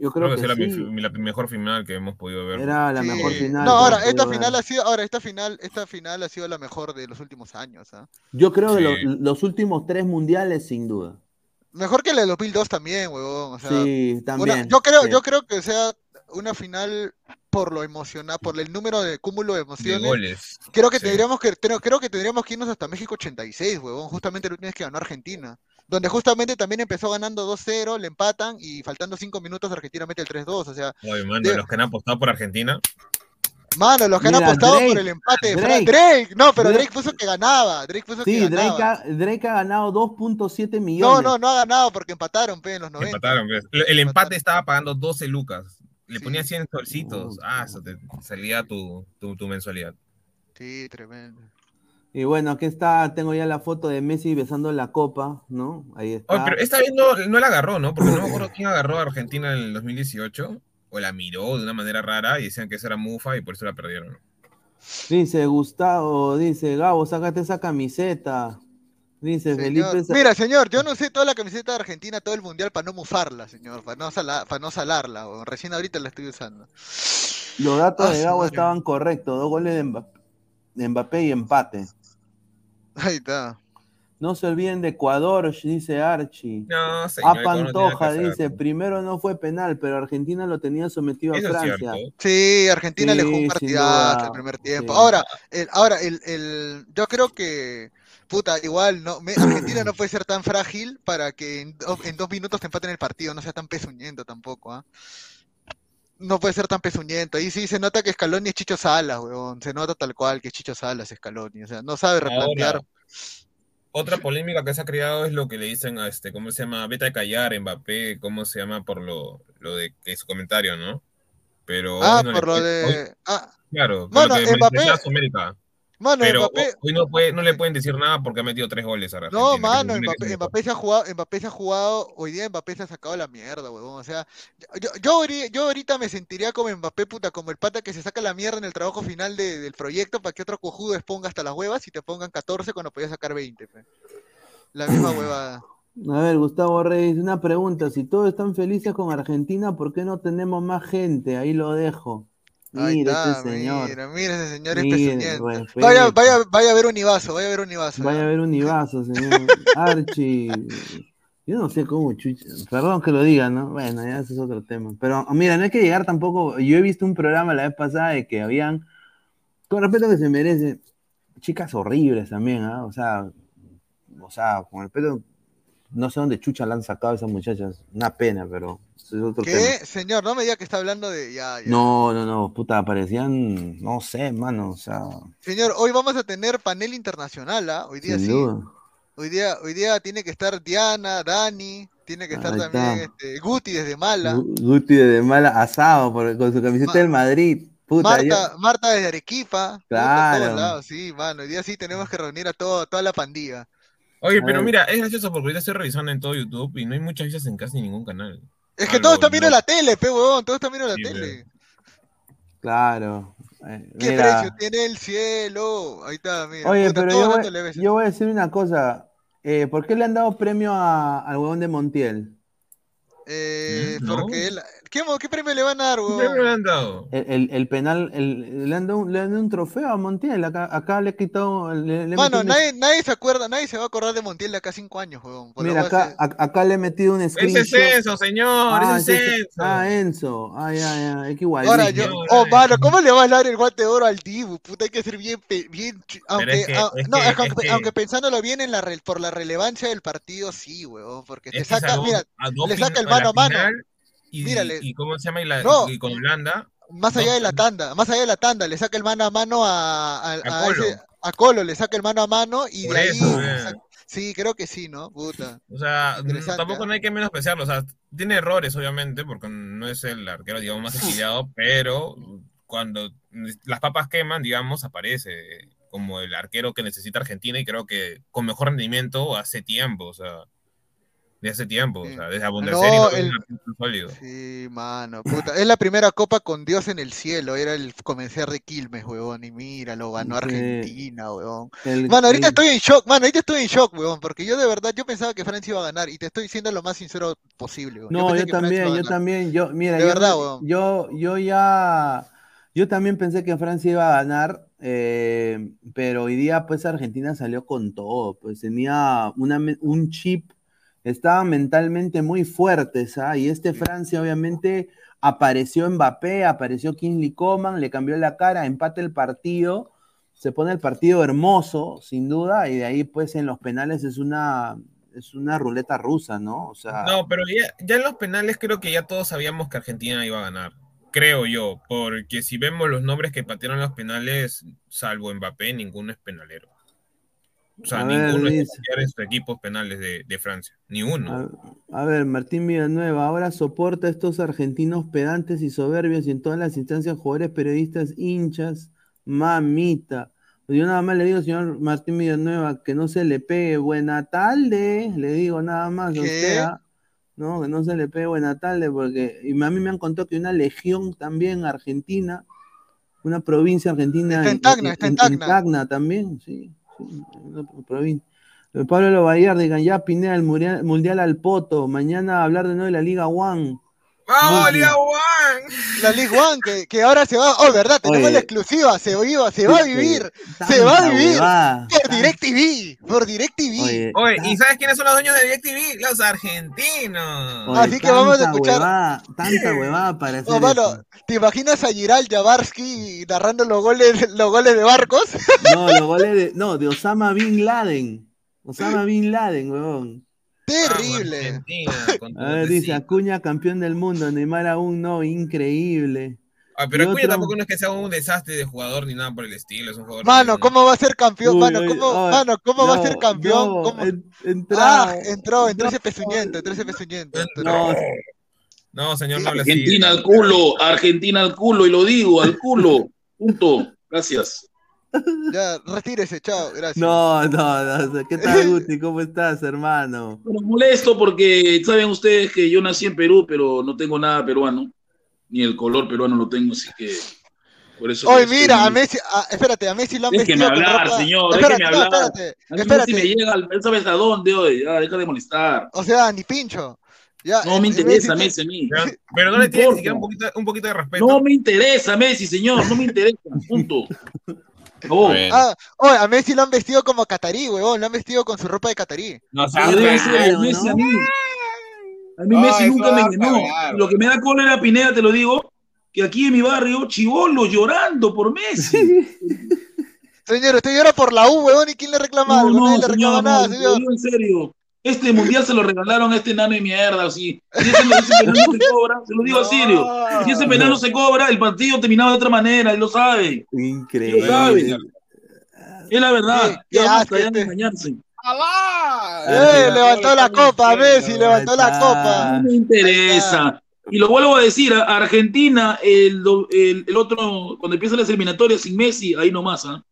Yo creo, que, es la, mejor final que hemos podido ver. Era la mejor final. No, ahora esta final ha sido, ahora esta final, esta final ha sido la mejor de los últimos años. ¿ah? Yo creo que los últimos tres mundiales, sin duda. Mejor que la de 2002 también, huevón. sí, también. yo creo, yo creo que sea una final por lo emocional, por el número de cúmulo de emociones. Creo que tendríamos que, creo que tendríamos que irnos hasta México 86, huevón. Justamente lo tienes que ganó Argentina donde justamente también empezó ganando 2-0, le empatan y faltando 5 minutos Argentina mete el 3-2, o sea... Oye, mano, los que han apostado por Argentina... Mano, los que han apostado por el empate. Drake, Drake no, pero Drake, puso que ganaba. Drake puso sí, que ganaba. Drake ha, Drake ha ganado 2.7 millones. No, no, no ha ganado porque empataron pe, en los 90. Empataron, El, empate estaba pagando 12 lucas. Le ponía 100 solcitos. Ah, eso te salía tu, tu, tu mensualidad. Sí, tremendo. Y bueno, aquí está, tengo ya la foto de Messi besando la copa, ¿no? Ahí está. pero esta vez no, la agarró, ¿no? Porque no me acuerdo quién agarró a Argentina en el 2018, o la miró de una manera rara y decían que esa era mufa y por eso la perdieron. Dice Gustavo, dice Gabo, sácate esa camiseta. Dice Felipe. Mira, señor, yo no sé toda la camiseta de Argentina, todo el mundial para no mufarla, señor, para no, para no salarla. O recién ahorita la estoy usando. Los datos de ah, Gabo estaban correctos: dos goles de Mbappé y empate. Ahí está. No se olviden de Ecuador, dice Archie. No, señor, a Pantoja dice, primero no fue penal, pero Argentina lo tenía sometido a Francia. Sí, Argentina le jugó un partidazo el primer tiempo. Ahora, el, ahora el, el, yo creo que, puta, igual, no, Argentina no puede ser tan frágil para que en, dos minutos te empaten el partido, no sea tan pezuñento tampoco, ¿ah? no puede ser tan pezuñento. Ahí sí se nota que Scaloni es Chicho Salas, weón. Se nota tal cual que es Chicho Salas Scaloni. O sea, no sabe replantear. otra polémica que se ha creado es lo que le dicen a este, ¿cómo se llama? Beta de callar, Mbappé, ¿cómo se llama? Por lo, lo de que su comentario, ¿no? Pero. Ah, por lo de. Ah. Claro, bueno, Mbappé. Mano, pero hoy no, puede, no le pueden decir nada porque ha metido tres goles a Argentina. No, mano, Mbappé, se ha jugado, Mbappé se ha jugado, hoy día Mbappé se ha sacado la mierda, huevón. O sea, yo, yo, yo, ahorita me sentiría como Mbappé, puta, como el pata que se saca la mierda en el trabajo final del proyecto para que otro cojudo exponga hasta las huevas y te pongan 14 cuando podía sacar 20. La misma huevada. A ver, Gustavo Reyes, una pregunta. Si todos están felices con Argentina, ¿por qué no tenemos más gente? Ahí lo dejo. Mira, este señor. Mira, mira ese señor es Vaya, vaya, vaya a ver un Ibazo, vaya a ver un Ibazo. Vaya a ver un Ibazo, señor. Archie. Yo no sé cómo, chucha. Perdón que lo diga, ¿no? Bueno, ya ese es otro tema. Pero mira, no hay que llegar tampoco. Yo he visto un programa la vez pasada de que habían, con respeto que se merece, chicas horribles también, ¿ah? O sea, o sea, con respeto no sé dónde chucha la han sacado esas muchachas. Una pena, pero es otro ¿Qué? Señor, no me diga que está hablando de. Ya, No, no, no, puta, parecían. No sé, mano, o sea. Señor, hoy vamos a tener panel internacional, ¿ah? Hoy día sí. Hoy día, hoy día tiene que estar Diana, Dani, tiene que estar también este, Guti desde Mala. Guti desde Mala, asado con su camiseta del Madrid. Puta, Marta, Marta desde Arequipa. Claro. sí, mano. Hoy día sí tenemos que reunir a todo, toda la pandilla. Oye, pero mira, es gracioso porque ahorita estoy revisando en todo YouTube y no hay muchas vistas en casi ningún canal. Es que todos están viendo la tele, pe huevón, todos están viendo la tele. Claro. Eh, ¿Qué precio tiene el cielo? Ahí está, mira. Oye, pero yo voy, yo voy, a decir una cosa. Eh, ¿Por qué le han dado premio a, al huevón de Montiel? Eh, porque él, ¿Qué, qué premio le van a dar, ¿Qué weón? premio le han dado? El, el- el penal, el- le, han dado, un- le han dado un trofeo a Montiel. Acá, acá le he quitado. Le, Mano, un- nadie, nadie se acuerda, nadie se va a acordar de Montiel de acá a cinco años, weón. Mira, acá, a- acá le he metido un Ese screenshot. es Enzo, señor, Ah, ese es ese Enzo. ah, Enzo. Ay, ay, ay. Es que igual. Ahora yo, oh mano, ¿cómo le vas a dar el guante de oro al Dibu? Puta, hay que ser bien, bien, aunque, es que- es no, que- es que es aunque, que- aunque pensándolo bien en la re- por la relevancia del partido, sí, weón, porque te saca, mira, le saca el mano a mano. final Y, Mírale. y cómo se llama y, la- No. y con Holanda más allá No. de la tanda, más allá de la tanda, le saca el mano a mano a, a, A a Colo. ese- a Colo, le saca el mano a mano y Por de ahí, eso, eh. saca- sí, creo que sí, ¿no? Puta. O sea, Interesante, tampoco ¿eh? no hay que menospreciarlo. O sea, tiene errores, obviamente, porque no es el arquero, digamos, más exiliado, pero cuando las papas queman, digamos, aparece como el arquero que necesita Argentina y creo que con mejor rendimiento hace tiempo, o sea, de hace tiempo, o Sí. sea, desde Bundesliga No, el- sólido. Sí, mano, puta. Es la primera copa con Dios en el cielo, era el comenzar de Quilmes, weón, y mira, lo ganó. Argentina, weón. El- Mano, ahorita el- estoy en shock, mano, ahorita estoy en shock, weón, porque yo de verdad, yo pensaba que Francia iba a ganar, y te estoy diciendo lo más sincero posible, weón. No, yo Francia también, yo también, yo, mira, De yo, verdad, yo, yo ya, yo también pensé que Francia iba a ganar, eh, pero hoy día pues Argentina salió con todo, pues tenía una, un chip, estaban mentalmente muy fuertes, ¿ah? Y este Francia obviamente apareció Mbappé, apareció Kingsley Coman, le cambió la cara, empate el partido, se pone el partido hermoso, sin duda, y de ahí pues en los penales es una, es una ruleta rusa, ¿no? O sea... No, pero ya, ya en los penales creo que ya todos sabíamos que Argentina iba a ganar. Creo yo, porque si vemos los nombres que patearon los penales, salvo Mbappé, ninguno es penalero. O sea, A ver, ninguno es dice. equipos penales de, de Francia. Ni uno. A, a ver, Martín Villanueva, ahora soporta a estos argentinos pedantes y soberbios y en todas las instancias, jugadores, periodistas, hinchas, mamita. Yo nada más le digo, señor Martín Villanueva, que no se le pegue buena tarde, le digo nada más, sea, no, que no se le pegue buena tarde, porque y a mí me han contado que una legión también argentina, una provincia argentina Está en Tacna, está en Tacna. también, sí, provincia. Pablo Lobayar, digan ya Pineda el mundial, mundial al Poto, mañana hablar de nuevo de la Liga One. ¡Vamos, Liga bien. One! La League One, que, que ahora se va, oh, verdad, tenemos Oye. la exclusiva, se iba, se va a vivir, se va a vivir huevada, por DirecTV, por DirecTV. Oye, Oye, tan- ¿y sabes quiénes son los dueños de DirecTV? Los argentinos. oye, Así que vamos a tanta escuchar- huevada, tanta huevada para hacer Oh, mano, eso. ¿te imaginas a Giral Jabarski narrando los goles, los goles de Barcos? No, los goles de, no, de Osama Bin Laden. Osama Bin Laden, huevón. Terrible. Vamos, Argentina, con A ver, tu dice. Acuña campeón del mundo, Neymar aún no, increíble. Ah, pero Acuña otro- tampoco no es que sea un desastre de jugador ni nada por el estilo. Es un jugador. Mano, ¿cómo va a ser campeón? Uy, Mano, ¿cómo, ay, mano, ¿cómo va a ser campeón? no, ¿Cómo? en- entrado. Ah, entró, entró No. ese pezuñento, entró ese pezuñento. entró. No, No, señor, no hable así. Argentina al culo, Argentina al culo, y lo digo, al culo. Punto. Gracias. Ya, retírese, chao, gracias. no, no, no. ¿Qué tal, Guti? ¿Cómo estás, hermano? Bueno, molesto porque saben ustedes que yo nací en Perú, pero no tengo nada peruano. Ni el color peruano lo tengo, así que. Por eso. Oye, estoy- mira, a Messi, a- espérate, a Messi lo han Déjeme hablar, ropa- señor, Espérate, déjeme no, hablar. espérate, A mí espérate. Messi me llega, él sabes a dónde, oye. Ya, deja de molestar. O sea, ni pincho. Ya, No me eh, interesa Messi- Messi a mí. Pero, pero no le tienes siquiera un poquito, un poquito de respeto. No me interesa Messi, señor, no me interesa. Punto. Oh. Ah, a Messi lo han vestido como catarí, huevón, lo han vestido con su ropa de catarí. No. Messi ¿no? a mí. A mí Messi nunca me llenó. Lo que me da cólera, Pineda, te lo digo, que aquí en mi barrio, chivolos llorando por Messi. Señor, usted llora por la U, huevón, ¿y quién le reclama algo? Nadie le reclama señor, nada, no, señor. en serio. Este mundial se lo regalaron a este nano de mierda, así. Si ese, ese penal no se cobra, se lo digo en serio. Si ese penal no se cobra, el partido terminaba de otra manera, él lo sabe. Increíble. Lo sabe. Es la verdad. Qué- qué de este. engañarse. Eh, levantó la copa, Messi, levantó la Ah. copa. No me interesa. Y lo vuelvo a decir, a Argentina, el, do- el, el otro, cuando empiezan las eliminatorias sin Messi, ahí nomás, ¿ah?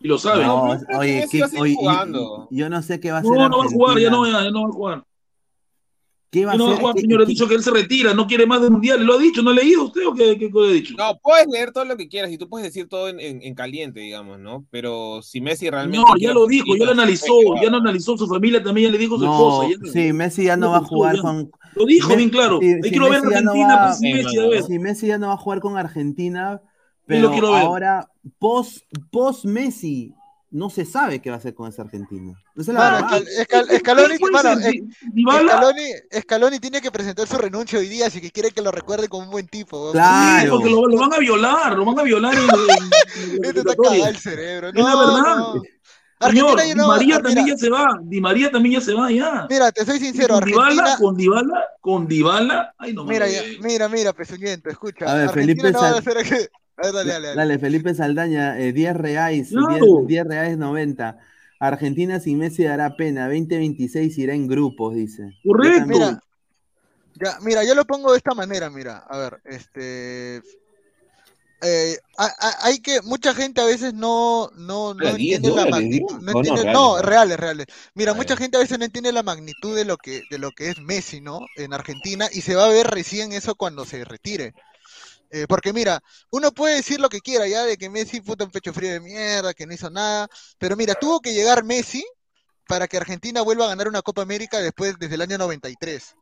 Y lo saben. No, No, que oye, Messi ¿qué- va a seguir oye, y- jugando. yo no sé qué va a hacer no, va a jugar, ya no, ya no va a jugar. ¿Qué ¿Qué va a no va a hacer? jugar, ¿Qué- señor, ha dicho que él se retira, no quiere más de mundiales. ¿Lo ha dicho? ¿No ha leído usted o qué, qué, qué ha dicho? No, puedes leer todo lo que quieras y tú puedes decir todo en, en- en caliente, digamos, ¿no? Pero si Messi realmente. Señor, ya lo dijo, ya lo analizó, que ya lo analizó, su familia también ya le dijo su No, esposa. ya- sí, Messi ya no va a jugar ya. con. Lo dijo Messi- bien claro. Ahí sí, quiero ver Messi no Argentina, va- pues, sí, Sí, Messi, a ver. Si Messi ya no va a jugar con Argentina, Lo pero ver. ahora, post, post Messi, no se sabe qué va a hacer con esa Argentina. Esa es la Mano, verdad. Escal- Escal- Scaloni, ¿Quién puede mano, ser? eh, Dybala, Scaloni, Scaloni tiene que presentar su renuncia hoy día, así que quiere que lo recuerde como un buen tipo. Claro. Sí, porque lo, lo van a violar, lo van a violar en, en- en está cagado el cerebro. Es No, la verdad. no. Señor, ya Di. María también mira, ya se va, Di María también ya se va, ya. mira, te soy sincero, con Argentina. Dybala, con Dybala, con Dybala, ay no Mira, ya- mames. mira, mira, pesuñento, escucha. A ver, Argentina Felipe no va a hacer dale, dale, dale. Dale, Felipe Saldaña, eh, 10 reais, Claro. 10, 10 reais 90. Argentina sin Messi dará pena, 2026 irá en grupos, dice. Correcto. Mira, ya, mira, yo lo pongo de esta manera, mira, a ver, este, eh, ha- ha- hay que, mucha gente a veces no, no, no Hola, 10 entiende la magnitud, no No, no, entiende, reales, no, reales. Mira, mucha gente a veces no entiende la magnitud de lo que, de lo que es Messi, ¿no? En Argentina, y se va a ver recién eso cuando se retire. Eh, porque mira, uno puede decir lo que quiera ya de que Messi puta un pecho frío de mierda, que no hizo nada, pero mira, tuvo que llegar Messi para que Argentina vuelva a ganar una Copa América después desde el año 93.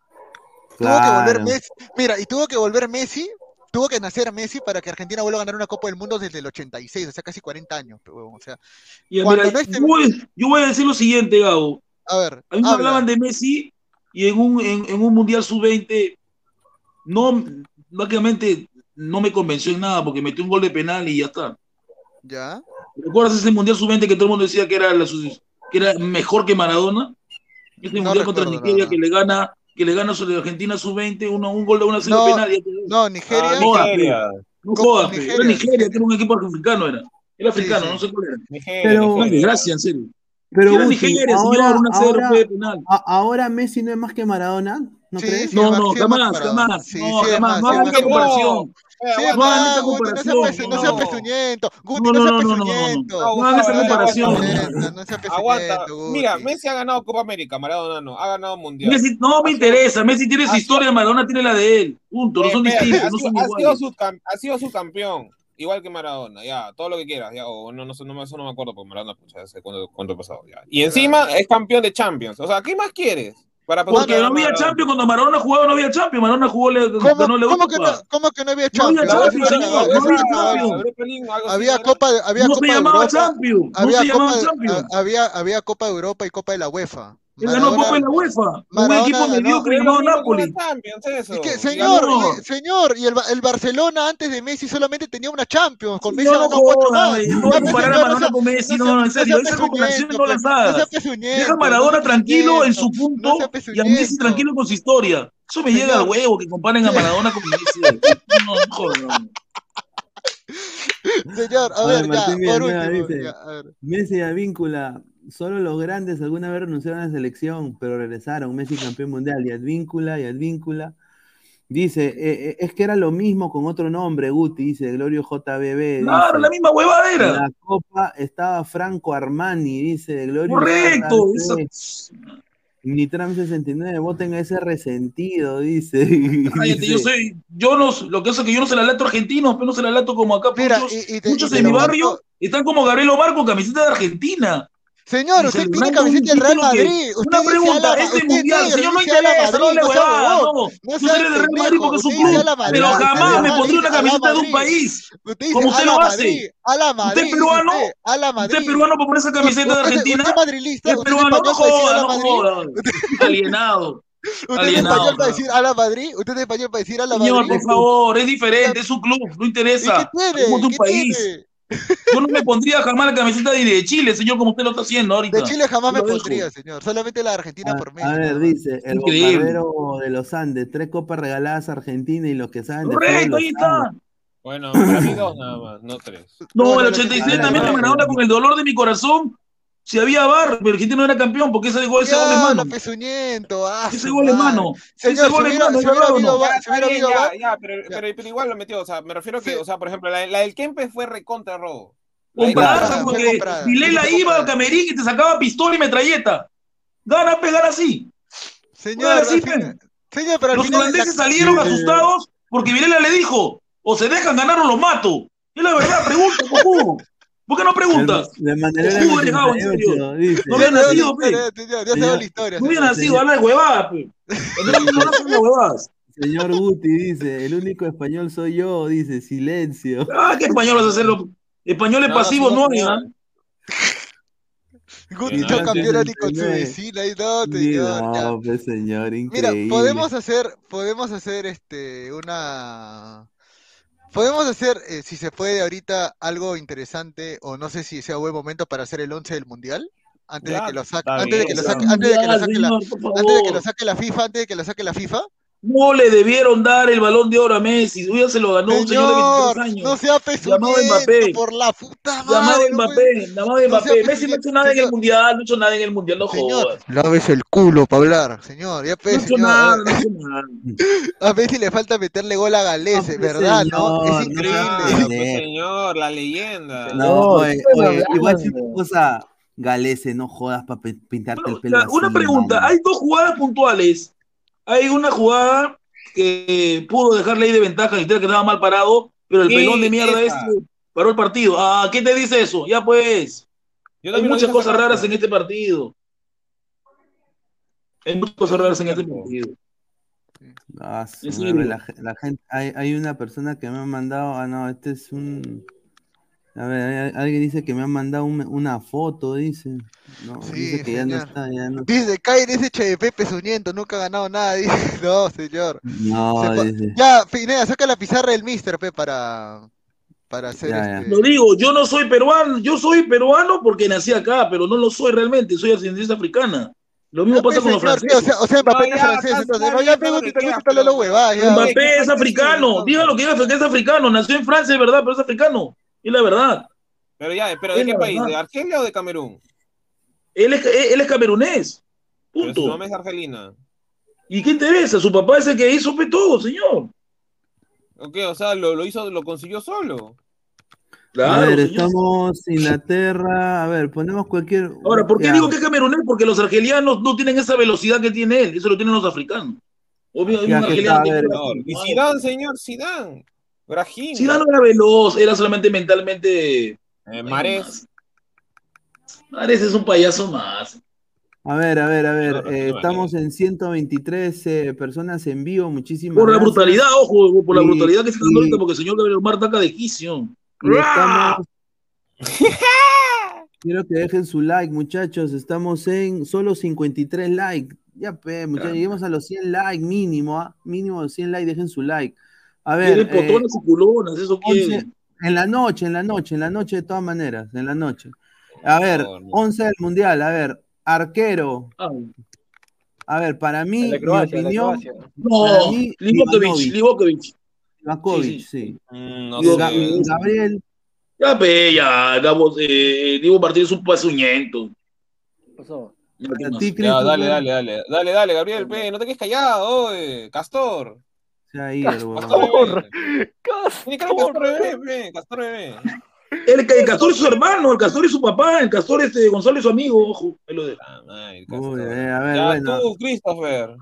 Tuvo que volver Claro. Messi, mira, y tuvo que volver Messi, tuvo que nacer Messi para que Argentina vuelva a ganar una Copa del Mundo desde el 86, o sea, casi 40 años, o sea, Y, cuando mira, no esté- yo, voy, yo voy a decir lo siguiente, Gabo. a ver, A mí me habla. hablaban de Messi y en un, en, en un Mundial Sub-20 no, prácticamente no me convenció en nada porque metió un gol de penal y ya está. ¿Ya? ¿Recuerdas ese Mundial Sub-20 que todo el mundo decía que era, la que era mejor que Maradona? Ese No Mundial contra Nigeria que le gana que le gana sobre Argentina Sub-20, uno- un gol de una No, penal. No, Nigeria, Ah, Joda, Nigeria. No jodas. Nigeria, era Nigeria, que era un equipo africano, era. Era africano, sí. no sé cuál era. Nigeria, Pero- Nigeria. desgracia, en serio. Pero era Guti, Nigeria, ahora, señor, una ahora- de penal. a- ahora Messi no es más que Maradona, ¿no Sí, crees? sí, No, no, jamás, jamás. Sí, No, jamás. más, No hagan esta comparación. No hagan más, esta Guti, no sea comparación, no sea no. pesuñento. Guti, No, no no, sea no, no, no, no, no. pesuñento. No, No hagan esa comparación. aguanta, Pesuñento, No sea Aguanta. pesuñento, Mira. Messi ha ganado Copa América, Maradona no. Ha ganado Mundial. Messi, no me interesa. Messi tiene su historia, Maradona tiene la de él. Punto. No son distintos, ha no sido- son iguales. ha sido subcampeón, igual que Maradona, ya, todo lo que quieras, ya, o no, no, sé, no, me- eso no me acuerdo, porque Maradona, pucha, hace cuánto, cuánto pasado, ya. Y encima es campeón de Champions, o sea, ¿qué más quieres? Para Porque no había? Champions. Cuando Maradona jugaba, no había Champions. Maradona jugó, le, ¿Cómo, ganó la cómo que no, Eurocopa. cómo que no había No había Champions? Champions, Había- señor, no había- Champions. ¿no? Copa, de- había No Copa se de llamaba Europa, Champions. No había se llamaba Copa, de- Champions. a- había, había Copa de Europa y Copa de la UEFA. Él ganó Copa en la UEFA. Un Maradona equipo ganó- mediocre Es llamado que Napoli. una Champions, eso. ¿Y qué, Y señor, ganó. y- señor, y el, Ba- el Barcelona antes de Messi solamente tenía una Champions, con Messi No, no ganó cuatro jodas, más. no voy a comparar a Maradona con Messi, no no, en serio, comparaciones pesuñento, no hagas. No pesuñento, Deja a no Maradona tranquilo en su punto no y a Messi tranquilo con su historia. Eso me llega al huevo que comparen a Maradona con Messi. No, no jodas. Señor, a A ver, ver, ya, Martín por último, dice, ya, a ver. Messi a víncula. Solo los grandes alguna vez renunciaron a la selección, pero regresaron. Messi campeón mundial y Advíncula y Advíncula. Dice, eh, eh, es que era lo mismo con otro nombre, Guti, dice Glorio JBB. Claro, dice, la misma huevada en la copa estaba Franco Armani, dice Glorio. Correcto. Nitram 69, voten a ese resentido, dice. Cállate, yo Dice, soy, yo no, lo que pasa es que yo no se la lato a argentinos, pero no se la lato como acá. Mira, muchos y- y te- muchos y te en mi barrio cuento. están como Gabriel Omar con camiseta de Argentina. Señor, Y usted tiene un camiseta del Real Madrid. Usted Una pregunta, este usted mundial, señor, no interesa, no le no huevada, sea eres de Real Madrid porque es su usted club, pero usted jamás me la una camiseta de un país. Usted como usted lo hace. ¿Usted peruano? dice usted. ¿Usted peruano por poner esa camiseta de Usted- Argentina? Usted es ¿Es usted es peruano? No joda, no joda. Alienado. Usted es español para decir a la Madrid. Usted es español para decir a la Señor, Madrid. por favor, es diferente, es su club, no ¿Y interesa. qué tiene? Un ¿Qué país. tiene? Yo no me pondría jamás la camiseta de, Chile, señor, como usted lo está haciendo ahorita. De Chile jamás me pondría, señor. Solamente la de Argentina A, por a Messi. ver, dice, el Increíble. bombardero de los Andes, tres copas regaladas a Argentina y los que saben de Correcto, ahí está. Bueno, para mí dos nada más, no tres. No, No, el no, 86 no, también no, no, Maradona con el dolor de mi corazón. Si había bar, pero Argentina no era campeón porque ese gol, ese gol es mano. pesuñento. Ah, Ese gol es mano. Señor, Ese gol es mano, pero, Ya. pero, pero igual lo metió, o sea, me refiero que, Sí. o sea, por ejemplo, la, la del Kempes fue recontra robo. Comprada, porque Vilela iba al camerín y te sacaba pistola y metralleta. Gana pegar así. Señor, así, Señor, pero Los la- holandeses salieron asustados porque Vilela le dijo, o se dejan ganar o los mato. Y es la verdad, pregunta, cojudo. ¿Por qué no preguntas? De manera Cojudo dejado, en serio. dice. No había nacido, pe. Ya se va la historia. No había nacido, habla de huevadas, pe. No, no, no, no, no, huevadas. Señor Guti dice, el único español soy yo, dice, silencio. Ah, ¿qué español vas a hacerlo? Españoles No, pasivos no no, hay, no. ¿ah? Guti no cambiara del ni con su 39. vecina y no, señor. ya. No, pues señor, Mira, increíble. podemos hacer, podemos hacer este una podemos hacer, eh, si se puede ahorita, algo interesante, o no sé si sea buen momento para hacer el 11 del mundial, antes de Ya, que lo saque, antes de que lo ya. saque, antes de que lo Ya, saque la, señor, por antes de que favor. lo saque la FIFA, antes de que lo saque la FIFA. No le debieron dar el balón de oro a Messi. Ya se lo ganó un señor de Señor, 23 años. no sea Llamado Mbappé. por la puta Llamado madre. no puede- Mbappé, llamado no Mbappé. Messi no ha hecho nada en el mundial, no ha hecho nada en el mundial, no Señor, jodas. laves el culo para hablar, señor, ya No pues, ha hecho nada, no ha hecho nada. A Messi le falta meterle gol a Galese, No, pues, ¿verdad? ¿no? señor, Es no increíble. Ah, pues, señor, la leyenda. No, No, oye, ¿qué oye, igual si cosa, Galese, no jodas para pintarte Bueno, el pelo una así, pregunta, mano. hay dos jugadas puntuales. Hay una jugada que pudo dejarle ahí de ventaja y que estaba mal parado, pero el pelón de mierda esa. este paró el partido. Ah, ¿qué te dice eso? Ya pues. Yo Hay muchas cosas raras en este partido. Hay muchas cosas raras en este partido. Ah, la gente, hay, hay una persona que me ha mandado, ah no, este es un, a ver, alguien dice que me ha mandado un- una foto, dice, no, Sí, dice que ya no está, ya no, Dice, cae en ese Pepe pesuñento, nunca ha ganado nada. Dice, no, señor. no, Se dice, Ya, Pineda, saca la pizarra del Mister, Pe, para, para hacer Ya, ya. este... Lo digo, yo no soy peruano, yo soy peruano porque nací acá, pero no lo soy realmente, soy ascendencia africana. Lo mismo pasa con los franceses. o sea, o sea, Mbappé No, es francés, entonces, no, ya, que. Mbappé- es africano, diga lo que diga que es africano, nació en Francia, es verdad, pero es africano. Es la verdad. Pero ya, pero ¿de qué país? verdad. ¿De Argelia o de Camerún? Él es, él es camerunés. Pero su Punto. mamá es argelina. ¿Y qué interesa? Su papá es el que hizo todo, señor. Ok, o sea, lo, lo hizo, lo consiguió solo. a Claro, ver, señor. estamos Inglaterra, a ver, ponemos cualquier, Ahora, ¿por qué ya, digo que es camerunés? Porque los argelianos no tienen esa velocidad que tiene él, eso lo tienen los africanos. Obvio, hay Ya, un argeliano a ver. Y Zidane, señor, Zidane. Brahim. Zidane no era veloz, era solamente mentalmente. Eh, Mares. Mares es un payaso más. a ver, a ver, a ver, No, no, eh, no, estamos en 123 eh, personas en vivo, muchísimas Por la gracias. brutalidad, ojo, por la Y- brutalidad que se está dando ahorita, porque el señor Gabriel Omar taca de quicio. Estamos. Quiero que dejen su like, muchachos. Estamos en solo 53 likes. Ya, pe, muchachos, lleguemos a los 100 likes mínimo, ¿ah? Mínimo 100 likes, dejen su like. A ver, Tiene eh, potonas y culonas, eso 11 quiere. en la noche, en la noche, en la noche de todas maneras, en la noche. A ver, No, no. 11 del Mundial, a ver, arquero. Ah, A ver, para mí, mi opinión, No, mí. Livakovic. Ivakovic, Sí, sí. Mm, no. Ga- Gabriel, Ya, pe, ya, Gabo, eh, Diego Martínez es un pasuñento. ¿Qué pasó? Ya, dale, dale, dale. Dale, dale, Gabriel, pe, no te quedes callado, oye. Castor. Ya ahí. Castor. Castor. Bebé, bebé. El, el Castor es su hermano, el Castor es su papá, el Castor es eh, Gonzalo es su amigo, ojo. ahí lo dejo. Ah, madre, Uy, Castor. eh, a ver, Ya, bueno. tú, Christopher.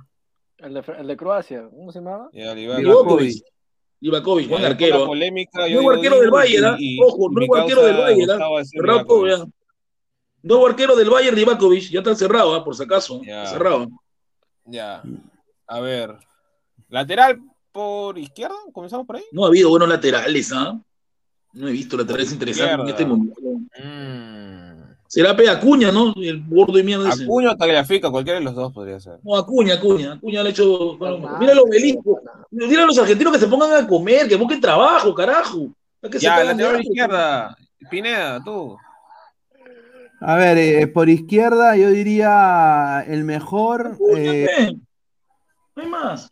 El de, el de Croacia, ¿cómo se llamaba? Ya, Livakovic. Livakovic. Buen arquero. polémica, yo Nuevo digo, arquero del Bayern, ¿ah? y- y- Ojo, nuevo arquero del Bayern, ¿ah? Nuevo arquero del Bayern, Livakovic, ya está cerrado, ¿ah? por si acaso. Ya. Cerrado. Ya. A ver. Lateral por izquierda, comenzamos por ahí. No ha habido buenos laterales, ¿ah? No he visto laterales interesantes en este mundial. Mm. Será Pe Acuña, ¿no? El gordo de mierda ese. Acuña o Tagliafico, cualquiera de los dos podría ser. No, Acuña, Acuña. Acuña le ha hecho. bueno, mira el obelisco. Mira a los argentinos que se pongan a comer, que busquen trabajo, carajo. Es que se Ya, de lateral izquierda. Pineda, tú. A ver, eh, por izquierda yo diría el mejor. Acuña, eh. No hay más.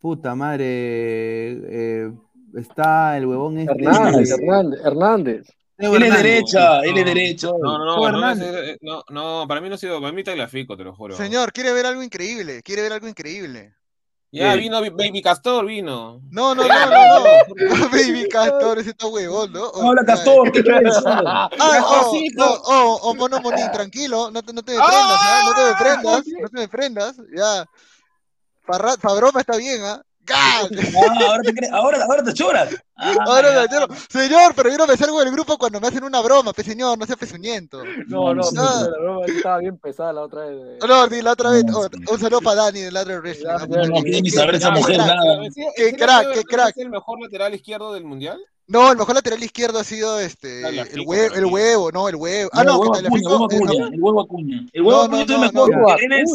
Puta madre. eh, está el huevón este. Hernández, eh, Hernández, Hernández. Él es derecha, él es No. derecho. No, no, no, Teo no, no, no, para mí no ha sido, para mí Tagliafico, te lo juro. Señor, quiere ver algo increíble, quiere ver algo increíble. Ya vino Baby Castor, vino. No, no, no, no, no. Baby Castor, ese está huevón, ¿no? No habla Castor, ¿qué quieres? Ah, oh, Castorcito. oh, oh, Mono Monín, tranquilo, no te, no te me prendas, ¿ah? no te me prendas, no te me prendas, ya. Para, para broma está bien, ¿ah? ¡Gah! Ah, ahora te crees, ahora, ahora te. Ah, Ahora entero. Señor, pero yo no me salgo del grupo cuando me hacen una broma, pe señor, no sea pezuñento. No, no, No, la broma estaba bien pesada la otra vez. de- No, di la otra vez. No, oh, un saludo para Dani de Ladre Wrestling. Ah, no qué- quiere ni saber esa mujer crack. nada. ¿Ese- Qué crack, qué es crack. el mejor lateral izquierdo del mundial? No, el mejor lateral izquierdo ha sido este el, huevo, no, el huevo. Ah, No, no, el huevo Acuña, el huevo Acuña, eh, el huevo Acuña. Es el mejor. Es-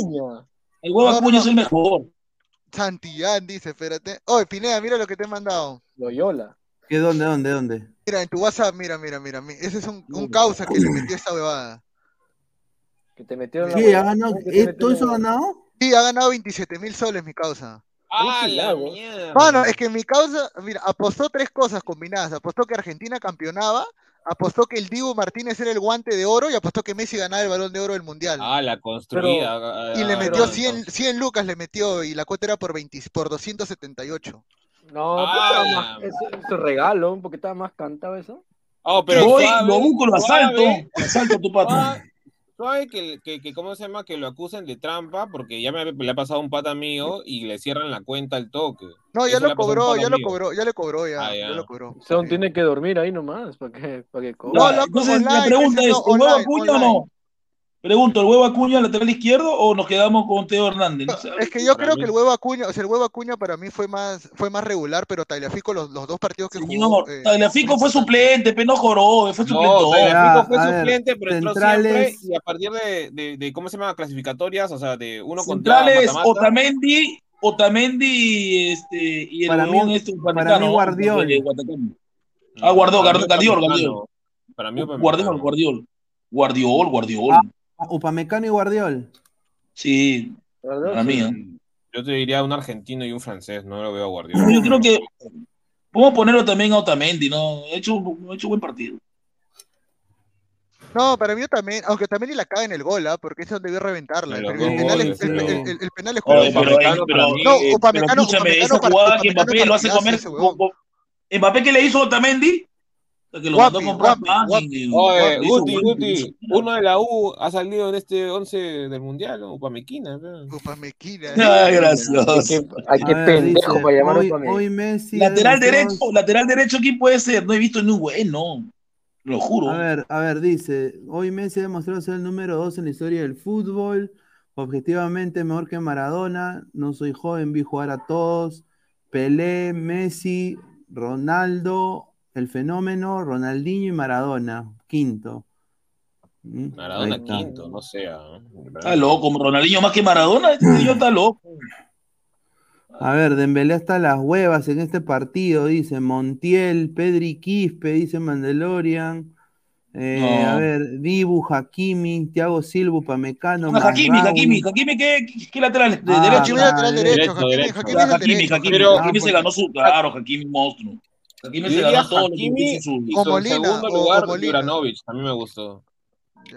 el huevo Acuña es el mejor. Santillán dice, espérate. Oye, Pineda, mira lo que te he mandado. Loyola. ¿Qué, dónde, dónde, dónde? Mira, en tu WhatsApp, mira, mira, mira. mi- Ese es un, un causa que le metió esta huevada. Que te metieron la ¿Qué? ¿Ha ganado? ¿Cómo que te ¿Eh, ¿Todo metieron eso ha ganado? Sí, ha ganado 27 mil soles mi causa. ¡Ah, la mierda! Mano, es que mi causa, mira, apostó tres cosas combinadas. Apostó que Argentina campeonaba, apostó que el Dibu Martínez era el guante de oro y apostó que Messi ganaba el balón de oro del mundial. Ah, la construida. ah, y le ah, metió no, 100, 100 lucas, le metió y la cuota era por, 20, por 278. No, Ah, estaba más, eso, eso regalo, porque estaba más cantado eso. Oh, pero Voy, suave, lo busco, lo asalto. suave, asalto a tu pato. Suave, que, que, que, ¿cómo se llama? Que lo acusen de trampa, porque ya me le ha pasado un pata mío y le cierran la cuenta al toque. No, ya Eso lo cobró, ya lo cobró, ya le cobró, ya, Ah, ya. ya. lo cobró. Son Sí. tiene que dormir ahí nomás, para que, para que cobre. No, loco, Entonces, la pregunta es: no, ¿el huevo o no? Pregunto, ¿el huevo Acuña lateral izquierdo o nos quedamos con Teo Hernández? No. Es que yo Para creo mí- que el huevo Acuña, o sea, el huevo Acuña para mí fue más, fue más regular, pero Tagliafico los, los dos partidos que Señor, jugó. eh, Tagliafico fue suplente, pero no joró, fue No, suplente. Tagliafico fue ver, suplente, pero entró centrales- siempre y a partir de, de, de, ¿cómo se llama? Clasificatorias, o sea, de uno contra Centrales. Otamendi, Otamendi este, y el Para mí- este para mí Guardiol. Ah, Guardó, Guardiol. Guardiol. Para mí Guardiol. Guardiol. Guardiol, Guardiol. Ah. Upamecano y Guardiol. Sí, para mí. ¿eh? Yo te diría un argentino y un francés, no lo veo a Guardiola. Yo creo que podemos ponerlo también a Otamendi, ¿no? Ha hecho, ha hecho buen partido. No, para mí también, aunque también la caga en el gol, ¿ah? porque eso debió reventarla. El, Pero el dos penal, es, goles, el, pero- el- el- el penal es justo. No, eh, Upamecano- esa jugada que Mbappé lo hace comer. Mbappé que le hizo a Otamendi, que lo Guapi, mandó guapi, guapi. Oye, Guti. Guti, uno de la U ha salido en este 11 del Mundial, ¿no? Upamequina. pe. Upamequina. Ay, gracioso. Qué, ay, qué A ver, pendejo dice, para llamar hoy, hoy Messi. Lateral derecho, lateral derecho, ¿quién puede ser? No he visto ni un bueno. Lo juro. A ver, a ver, dice, hoy Messi ha demostrado ser el número dos en la historia del fútbol, objetivamente mejor que Maradona, no soy joven, vi jugar a todos, Pelé, Messi, Ronaldo, el fenómeno, Ronaldinho y Maradona, quinto. Mm, Maradona ahí está. quinto, no sé. ah. Está loco, Ronaldinho más que Maradona, este señor está loco. A ver, Dembélé hasta las huevas en este partido, dice Montiel, Pedri Quispe, dice Mandalorian. Eh, No. A ver, Dibu, Hakimi, Thiago Silva, Pamecano, Ah, Hakimi, Hakimi, Hakimi, ¿qué, qué, qué lateral? ¿De Ah, derecho? Hakimi lateral derecho, derecho, Hakimi, derecho. Hakimi Hakimi. Hakimi, Pero- Hakimi se ganó su, claro, Hakimi monstruo. Hakimi Yo se ganó todo lo que Hakimi hizo su- segundo lugar. Juranovic, a mí me gustó.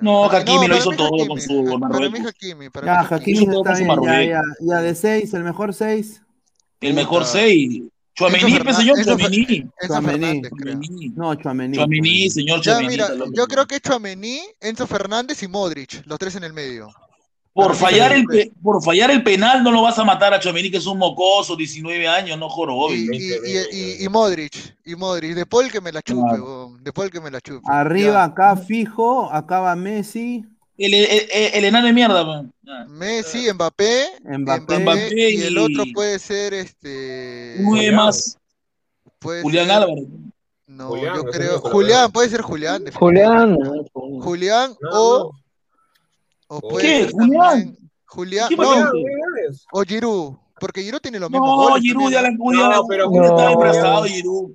No, Hakimi lo hizo todo Hakimi, con su Para mí Marruecos. Hakimi, para Ya, mí Hakimi. Hakimi Hizo todo está con su ya, ya, ya, de seis, el mejor seis. El mejor Puta. 6. Chuamení, pues, señor, Chuamení. Chuamení, No, Chuamení. Chuamení, señor Ya, Chuamení. yo creo que Chuamení, Enzo Fernández y Modric, los tres en el medio. Por fallar, el, pe- por fallar el penal no lo vas a matar a Chuamení, que es un mocoso, 19 años, no joró. Y, y, y, y, y Modric, y Modric, de Paul que me la chupe, Claro. weón, de Paul que me la chupe. Arriba, acá fijo, acá va Messi. El, el, el- el enano de mierda, man. Messi, Mbappé, Mbappé. Mbappé y el otro puede ser este. Nueve más, puede Julián ser- Álvarez. No, Julián, yo creo. el Julián, puede ser Julián. Julián. Julián No, o, no. o ¿Qué? puede ser ¿Julián? Julián, ¿Qué no, o Giroud, porque Giroud tiene los mismos No, goles Giroud ya, la, ya, No, la- pero Giroud estaba no. embarazado, Giroud.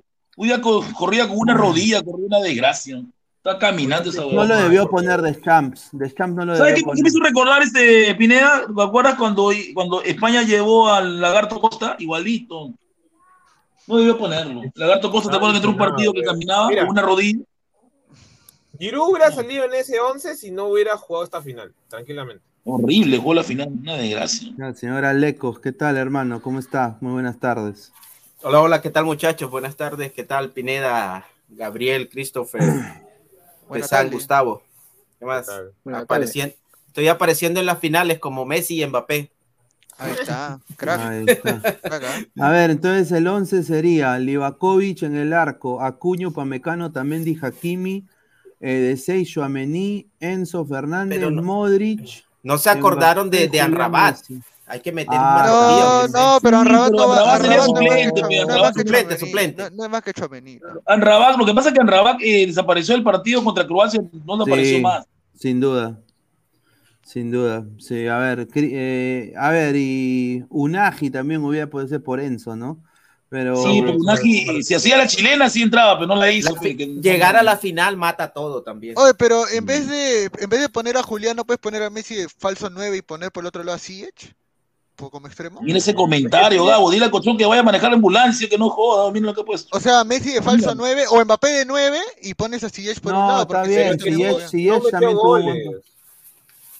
Co- corría con una rodilla, corría una desgracia. Está caminando esa No lo debió poner de Champs. De Champs no lo ¿Sabes qué, qué me poner. hizo recordar este Pineda? ¿Te acuerdas cuando, cuando España llevó al Lagarto Costa? Igualito. No debió ponerlo. Lagarto Costa, ¿te Ah, acuerdas que entró un partido que caminaba con una rodilla? Giroud hubiera salido en ese 11 si no hubiera jugado esta final, tranquilamente. Horrible, jugó la final, una desgracia. Señora Lecos, ¿qué tal, hermano? ¿Cómo está? Muy buenas tardes. Hola, hola, ¿qué tal muchachos? Buenas tardes, ¿qué tal Pineda, Gabriel, Christopher, Buenas San. Gustavo? ¿Qué más? Buenas Aparecien- Estoy apareciendo en las finales como Messi y Mbappé. Ahí está, crack. Ahí está. ¿ah? A ver, entonces el 11 sería Livakovic en el arco, Acuño, Pamecano, también Hakimi, eh, de 6 Joamení, Enzo Fernández, no- Modric. No se acordaron de, de Anrabat. Hay que meter Ah, un No, no, pero Anrabat no va que suplente, Chua- mira, no es más que suplente. No, es más que Chouameni. Anrabat, lo que pasa es que Anrabat eh, desapareció del partido contra Croacia, no le apareció más. Sin duda. Sin duda. Sí, a ver, eh, a ver, y Unagi también hubiera podido ser por Enzo, ¿no? Pero Sí, pero Unagi, si hacía la chilena, sí entraba, pero no la hizo. La fe, fi- que- Llegar a la final mata todo también. Oye, pero en vez de en vez de poner a Julián, ¿no puedes poner a Messi de falso 9 y poner por el otro lado a Ziyech? Por- Como extremo. Mira ese comentario, Gabo, dile al cochón que vaya a manejar la ambulancia, que no joda, mira lo que ha puesto. O sea, Messi de falso 9 o Mbappé de 9 y pones a Ziyech por un lado. está porque bien. Ziyech No metió también tuvo goles.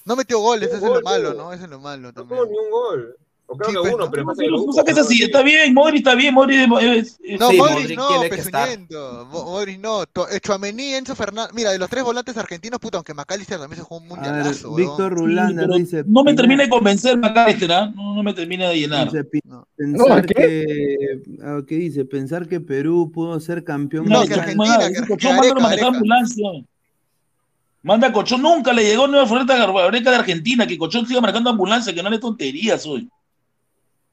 No metió goles, eso es lo malo. ¿no? Eso es lo malo No también. tuvo ni un gol. O creo Sí, que pues, uno, ¿no? pero pasa No, está bien, Modri está bien, Modri es- es- No, Sí, no, tiene que estar. pezuñento. Mo- Modric no. Eh, Tchouaméni, Enzo Fernández. Mira, de los tres volantes argentinos, puta, aunque Macalister también se jugó un A ver, mundialazo. Víctor Sí, Rulander pero dice. no me termina de convencer McAllister, ¿ah? no, no me termina de llenar. dice, pi- No. Pensar ¿qué? que. ah, ¿Qué dice? Pensar que Perú pudo ser campeón No, que. Argentina, que- Areca, manda a a Cochón, nunca le llegó nueva floreta Areca de Argentina, que Cochón siga manejando ambulancia, que no le tonterías hoy.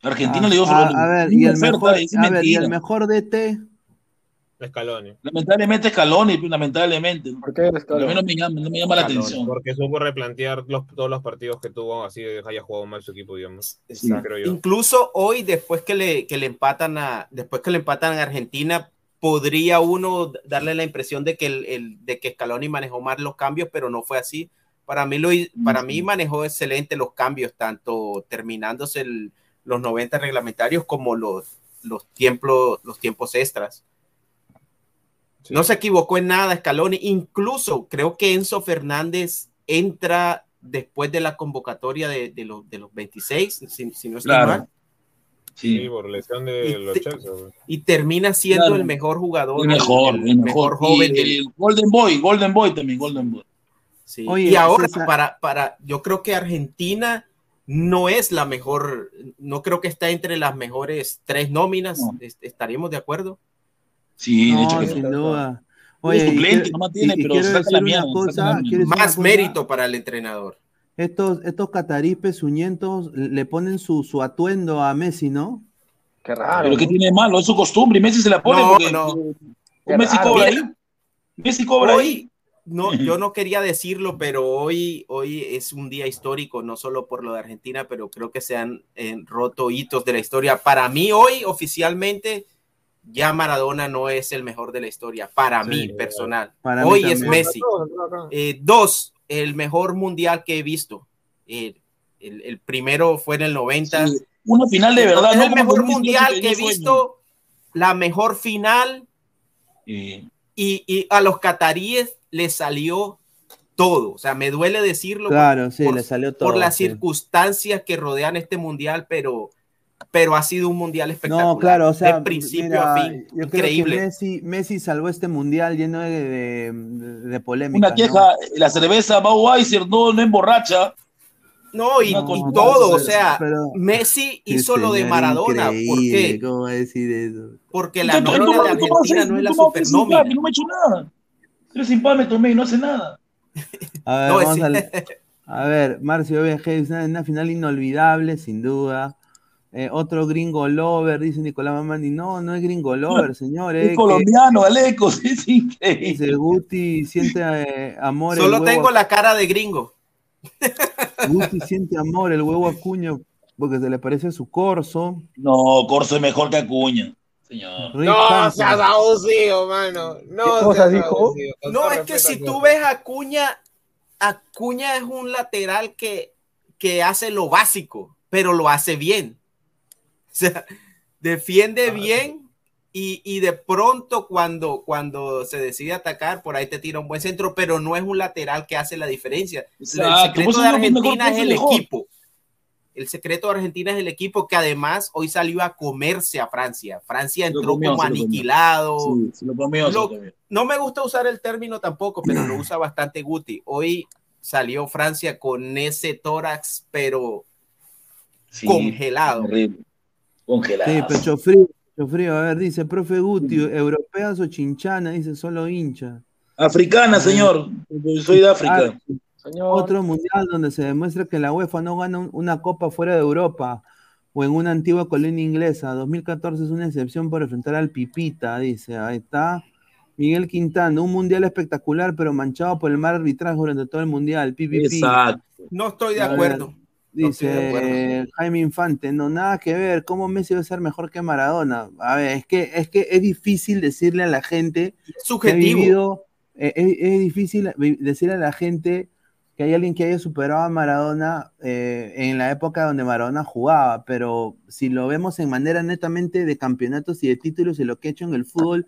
Argentina Ah, le dio ah, floreta. a ver, y el mejor, a ver, y el mejor DT. Scaloni. Lamentablemente Scaloni, pues, lamentablemente. ¿Por qué A mí no me llama, no me llama la atención. Porque supo replantear los- todos los partidos que tuvo, así haya jugado mal su equipo, digamos. Exacto. creo yo. Incluso hoy, después que le, que le empatan a, después que le empatan a Argentina, podría uno darle la impresión de que el, el- de que Scaloni manejó mal los cambios, pero no fue así. Para mí, lo, para mí manejó excelente los cambios, tanto terminándose el- los 90 reglamentarios como los, los, tiempos, los tiempos extras. Sí. No se equivocó en nada Scaloni. Incluso creo que Enzo Fernández entra después de la convocatoria de, de los, de los 26, si, si no estoy Claro. mal, Sí, Sí. por lesión de Y los te- Chelsea. güey. y termina siendo Claro. el mejor jugador, El mejor, el, el mejor mejor. joven Y del, el Golden Boy, Golden Boy también, Golden Boy. Sí. Oye, y ahora, César- para, para, yo creo que Argentina no es la mejor, no creo que está entre las mejores tres nóminas, No. est- estaríamos de acuerdo. Sí, de hecho No, que sin duda. Oye, suplente, tiene, pero la cosa, Más mérito para el entrenador. Estos, estos catarí pezuñentos le ponen su, su atuendo a Messi, ¿no? Qué raro. Pero que ¿no? tiene de malo, es su costumbre, y Messi se la pone No, porque no. Messi raro. cobra Mira. ahí. Messi cobra ahí. No, yo no quería decirlo, pero hoy, hoy es un día histórico, no solo por lo de Argentina, pero creo que se han eh, roto hitos de la historia. Para mí, hoy, oficialmente, ya Maradona no es el mejor de la historia, para Sí, mí, eh, personal. para mí hoy es. Messi. Eh, dos, el mejor mundial que he visto. Eh, el, el primero fue en el 90. Sí, Una final de verdad, es no el mejor 2018 mundial que he visto, la mejor final Sí. y, y a los cataríes les salió todo. O sea, me duele decirlo Claro, sí, por- le salió todo. por las sí. circunstancias que rodean este mundial, pero, pero ha sido un mundial espectacular. No, claro, o sea, de principio mira, a fin. yo Increíble. creo que Messi, Messi salvó este mundial lleno de, de, de polémica. Una queja, la cerveza Bauweiser no, no emborracha. No, y, con- todo, o sea, pero- Messi hizo lo de Maradona. ¿Por qué? ¿Cómo va a decir eso? Porque la nómina ¿cómo- de Argentina no es la ¿Cómo haces sin supernómina. No me he hecho nada. Tres sin pan me tomé y no hace nada. A ver, No, vamos es- al- a ver, Marcio BG, una, una final inolvidable, sin duda. Eh, otro gringo lover, dice Nicolás Mamani. No, no es gringo lover, señor. eh, Es que- colombiano, Alecos, es increíble. dice Guti siente eh, amor. el Solo huevo tengo la cara de gringo. Guti siente amor, el huevo Acuña, porque se le parece a su corso. No, Corso es mejor que Acuña, señor. No seas abusivo, mano. No ¿Qué seas dijo? No, es que si tú ves a Acuña, Acuña es un lateral que, que hace lo básico, pero lo hace bien. O sea, defiende Ah, bien y, y de pronto cuando, cuando se decide atacar, por ahí te tira un buen centro, pero no es un lateral que hace la diferencia. El secreto de Argentina es el mejor. equipo. El secreto de Argentina es el equipo que además hoy salió a comerse a Francia. Francia entró comió, como lo aniquilado Sí, lo comió, lo no me gusta usar el término tampoco, pero lo usa bastante Guti. Hoy salió Francia con ese tórax, pero Sí, congelado. horrible. Congelado. Sí, pecho frío, pecho frío. A ver, dice, profe Guti, ¿europeas o chinchana? Dice, solo hincha. Africana, señor. Yo soy de África. Ah, Otro mundial donde se demuestra que la UEFA no gana un- una copa fuera de Europa o en una antigua colonia inglesa. 2014 es una excepción por enfrentar al Pipita, dice. Ahí está. Miguel Quintana, un mundial espectacular, pero manchado por el mal arbitraje durante todo el mundial. PPP. Exacto. No estoy de acuerdo. No estoy de Dice acuerdo. Jaime Infante, no, nada que ver, ¿cómo Messi va a ser mejor que Maradona? A ver, es que es, que es difícil decirle a la gente que ha subjetivo. vivido, eh, es, es difícil decirle a la gente que hay alguien que haya superado a Maradona eh, en la época donde Maradona jugaba, pero si lo vemos en manera netamente de campeonatos y de títulos y lo que ha hecho en el fútbol,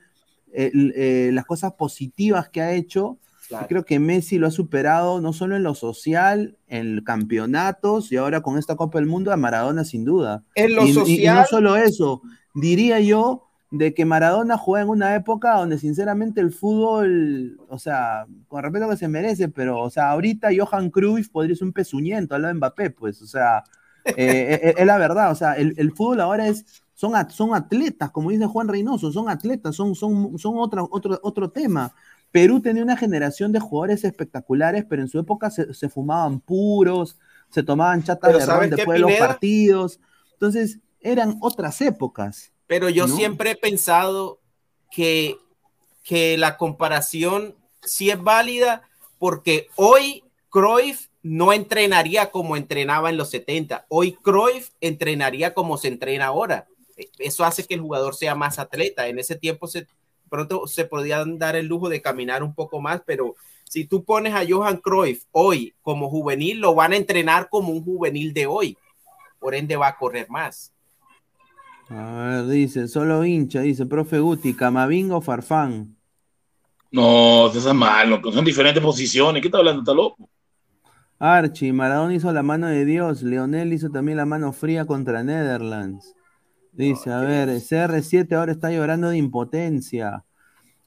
eh, eh, las cosas positivas que ha hecho, Claro. yo creo que Messi lo ha superado no solo en lo social, en campeonatos y ahora con esta Copa del Mundo a Maradona sin duda. En lo Y- y- y no social- solo eso, diría yo de que Maradona jugaba en una época donde sinceramente el fútbol, o sea, con respeto que se merece, pero, o sea, ahorita Johan Cruyff podría ser un pezuñento al lado de Mbappé, pues, o sea, eh, es, es la verdad, o sea, el, el fútbol ahora es, son, son atletas, como dice Juan Reynoso, son atletas, son, son, son otra, otro, otro tema. Perú tenía una generación de jugadores espectaculares, pero en su época se, se fumaban puros, se tomaban chatas de ¿sabes ron después de los partidos. Entonces, eran otras épocas. Pero yo ¿no? siempre he pensado que, que la comparación sí es válida porque hoy Cruyff no entrenaría como entrenaba en los 70. Hoy Cruyff entrenaría como se entrena ahora. E- Eso hace que el jugador sea más atleta. En ese tiempo se, pronto se podían dar el lujo de caminar un poco más, pero si tú pones a Johan Cruyff hoy como juvenil, lo van a entrenar como un juvenil de hoy. Por ende va a correr más. A ver, dice, solo hincha, dice, profe Guti, Camavinga o Farfán. No, eso es malo, son diferentes posiciones. ¿Qué está hablando? ¿Está loco? Archie, Maradona hizo la mano de Dios, Leonel hizo también la mano fría contra Netherlands. Dice, a ver, CR7 ahora está llorando de impotencia.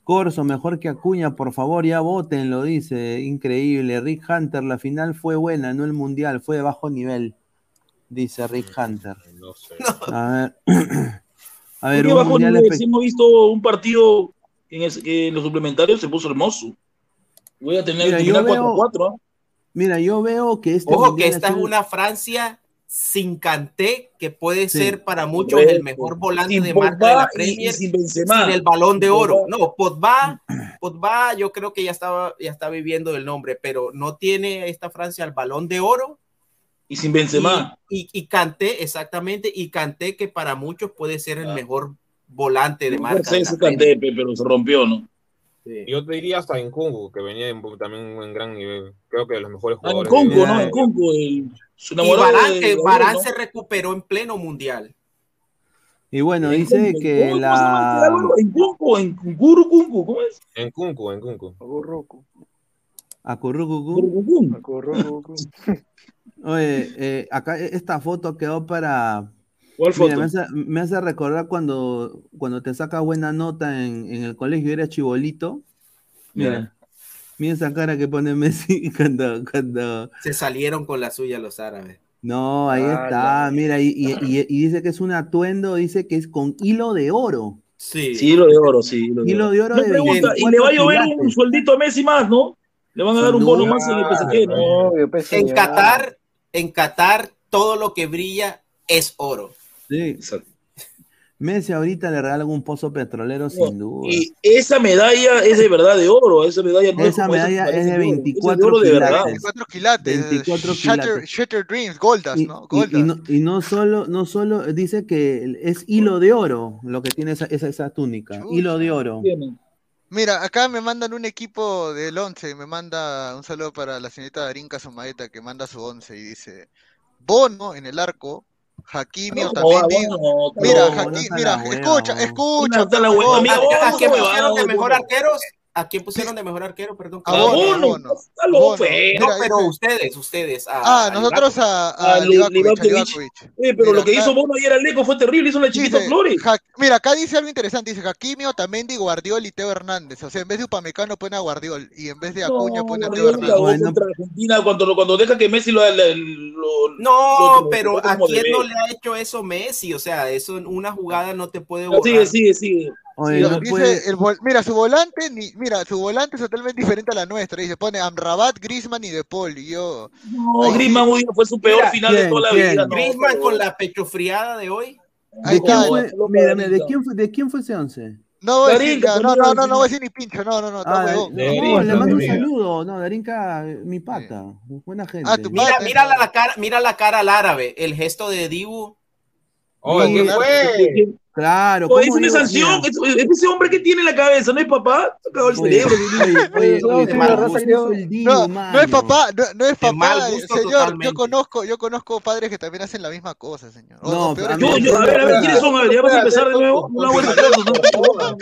Corso, mejor que Acuña, por favor, ya voten, lo dice. Increíble. Rick Hunter, la final fue buena, no el mundial, fue de bajo nivel. Dice Rick Hunter. No sé. A ver. A ver, un bajo nivel, hemos visto un partido en, el- que en los suplementarios se puso hermoso. Voy a tener Mira, que yo terminar veo- 4-4. ¿ah? Mira, yo veo que este Ojo que esta es una Francia sin Kanté, que puede Sí. ser para muchos Correcto. el mejor volante Sin de marca de la Premier, sin Benzema. sin el balón de oro. No, Pogba, Pogba yo creo que ya estaba, ya está viviendo del nombre, pero no tiene esta Francia el balón de oro. Y sin Benzema. Y, y, y Kanté, exactamente, y Kanté que para muchos puede ser el Ah. mejor volante de marca. Kanté, pe, pero se rompió, ¿no? Yo te diría hasta en Kungu, que venía en- también en gran nivel. Creo que de los mejores Ah, en jugadores. Conco, de- ¿no? En Conco. el- su Y de- ¿no? se recuperó en pleno mundial. Y bueno, En dice que ¿cómo se llama este la. En Conco, en Kunkuru Kunku, ¿cómo es? En Kunku, en Kunku. Agurrucu, Acurrucucú. Kurukukun. Oye, eh, acá esta foto quedó para. ¿Cuál Mira, foto? me hace, me hace recordar cuando, cuando te saca buena nota en, en el colegio eres chibolito. Mira, mira esa cara que pone Messi cuando, cuando. Se salieron con la suya los árabes. No, ahí Ah, está, mira, y, y- y- y dice que es un atuendo, dice que es con hilo de oro. Sí. Sí, hilo de oro, sí. Hilo de Hilo oro. de oro Me de pregunta, ¿y le va a 24 llover un sueldito a Messi más, no? Le van a dar un bono más en el PSG, pues, En. Qatar, en Qatar, todo lo que brilla es oro. Sí, Exacto. Messi ahorita le regala un pozo petrolero sin duda. Y esa medalla es de verdad de oro, esa medalla no Esa esas medalla es de parecen oro, esa 24 oro quilates. 24 quilates. 24 Shatter, quilates. Shatter Dreams, Goldas, Y, ¿no? y- Goldas. y no, y no solo, no solo dice que es hilo de oro lo que tiene esa, esa, esa túnica, hilo de oro. Mira, acá me mandan un equipo del 11, me manda un saludo para la señorita Darinka Somaeta que manda su 11 y dice, Bono en el arco, Hakimi No, Otamendi. no, Mira, no, no Hakimi, mira, escucha, no. escucha. No está la hueva, favor. amigo. ¿A, a vamos, qué huevado, pusieron de mejor arqueros? ¿A quién pusieron de mejor arquero? Perdón. A Bono, feo. No, pero dice- ustedes, ustedes. a- Ah, a nosotros a, a A Livakovic. Eh, pero Mira, lo que acá- hizo Bono ayer al Leco fue terrible, hizo la chiquita Dice, Flores. Ja- mira, acá dice algo interesante, dice Hakimi, Otamendi, Guardiol y Teo Hernández. O sea, en vez de Upamecano pone a Guardiol y en vez de Acuña No, pone a Teo Hernández. Bueno. Argentina cuando, cuando deja que Messi lo, lo, lo- No, lo- pero lo- ¿a quién no le ha hecho eso Messi? O sea, eso en una jugada no te puede borrar. Sigue, sigue, sigue. Oye, no dice puede- el vol- mira, su volante, ni, mira, su volante es totalmente diferente a la nuestra. Dice, pone Amrabat, Griezmann y De Paul. Y yo, No, Ahí- Griezmann hoy fue su peor Mira, final de ¿quién, toda la quién? vida. No, Griezmann pero- con la pechofriada de hoy. ahí ¿De quién está. fue? Mira, mira, ¿de quién fue, ¿de quién fue ese once? No voy a Darín, decir, no, no, no, no voy a decir ni pincho, no, no, no, Ah, no, Darín, le mando un saludo. No, Darinka, mi pata. Buena gente. Ah, Mira, no. la cara, mira la cara al árabe, el gesto de Dibu. Oye, ¿qué Mira, fue? Claro, No, ¿cómo es una sanción. Mira, Es, es ese hombre que tiene en la cabeza, ¿no es papá? Acabó el cerebro. No, No, es papá, no, no es papá, señor. totalmente. Yo conozco, yo conozco padres que también hacen la misma cosa, señor. No, o peor a es mí- Yo, que- yo, a ver, a ver, ¿quiénes son? A ver, ya vamos a empezar de nuevo. Una buena cosa, ¿no?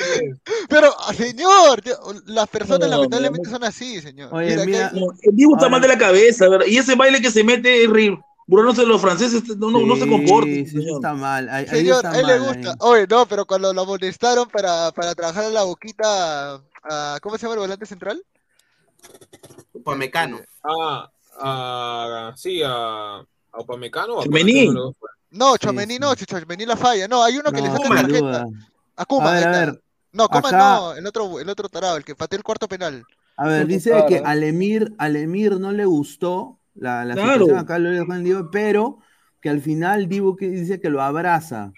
Pero, ah, señor, yo- las personas No, lamentablemente son así, señor. Oye, Mira, mira, hay- No, el está mal de la cabeza, ¿verdad? Y ese baile que se mete es ri- burlándose de los franceses, no, no, no se Sí, comporta. Sí, señor. está mal. Ahí, ahí señor, está a él le mal, gusta. ahí. Oye, no, pero cuando lo amonestaron para, para trabajar en la boquita, a- ¿cómo se llama el volante central? Upamecano. Este, Ah, ah, sí, a, a Upamecano. o a Chouameni. Upamecano, ¿no? No, Sí, Chomení sí. no, Chomení la falla. No, hay uno que le No, saca Koeman. sin tarjeta. duda. A Kuma, A ver, a. No, acá- no, el otro, el otro tarado, el que pateó el cuarto penal. A ver, dice que ¿eh? al Emir, al Emir no le gustó la, la Claro. situación acá lo Dibu, pero que al final Dibu que dice que lo abraza.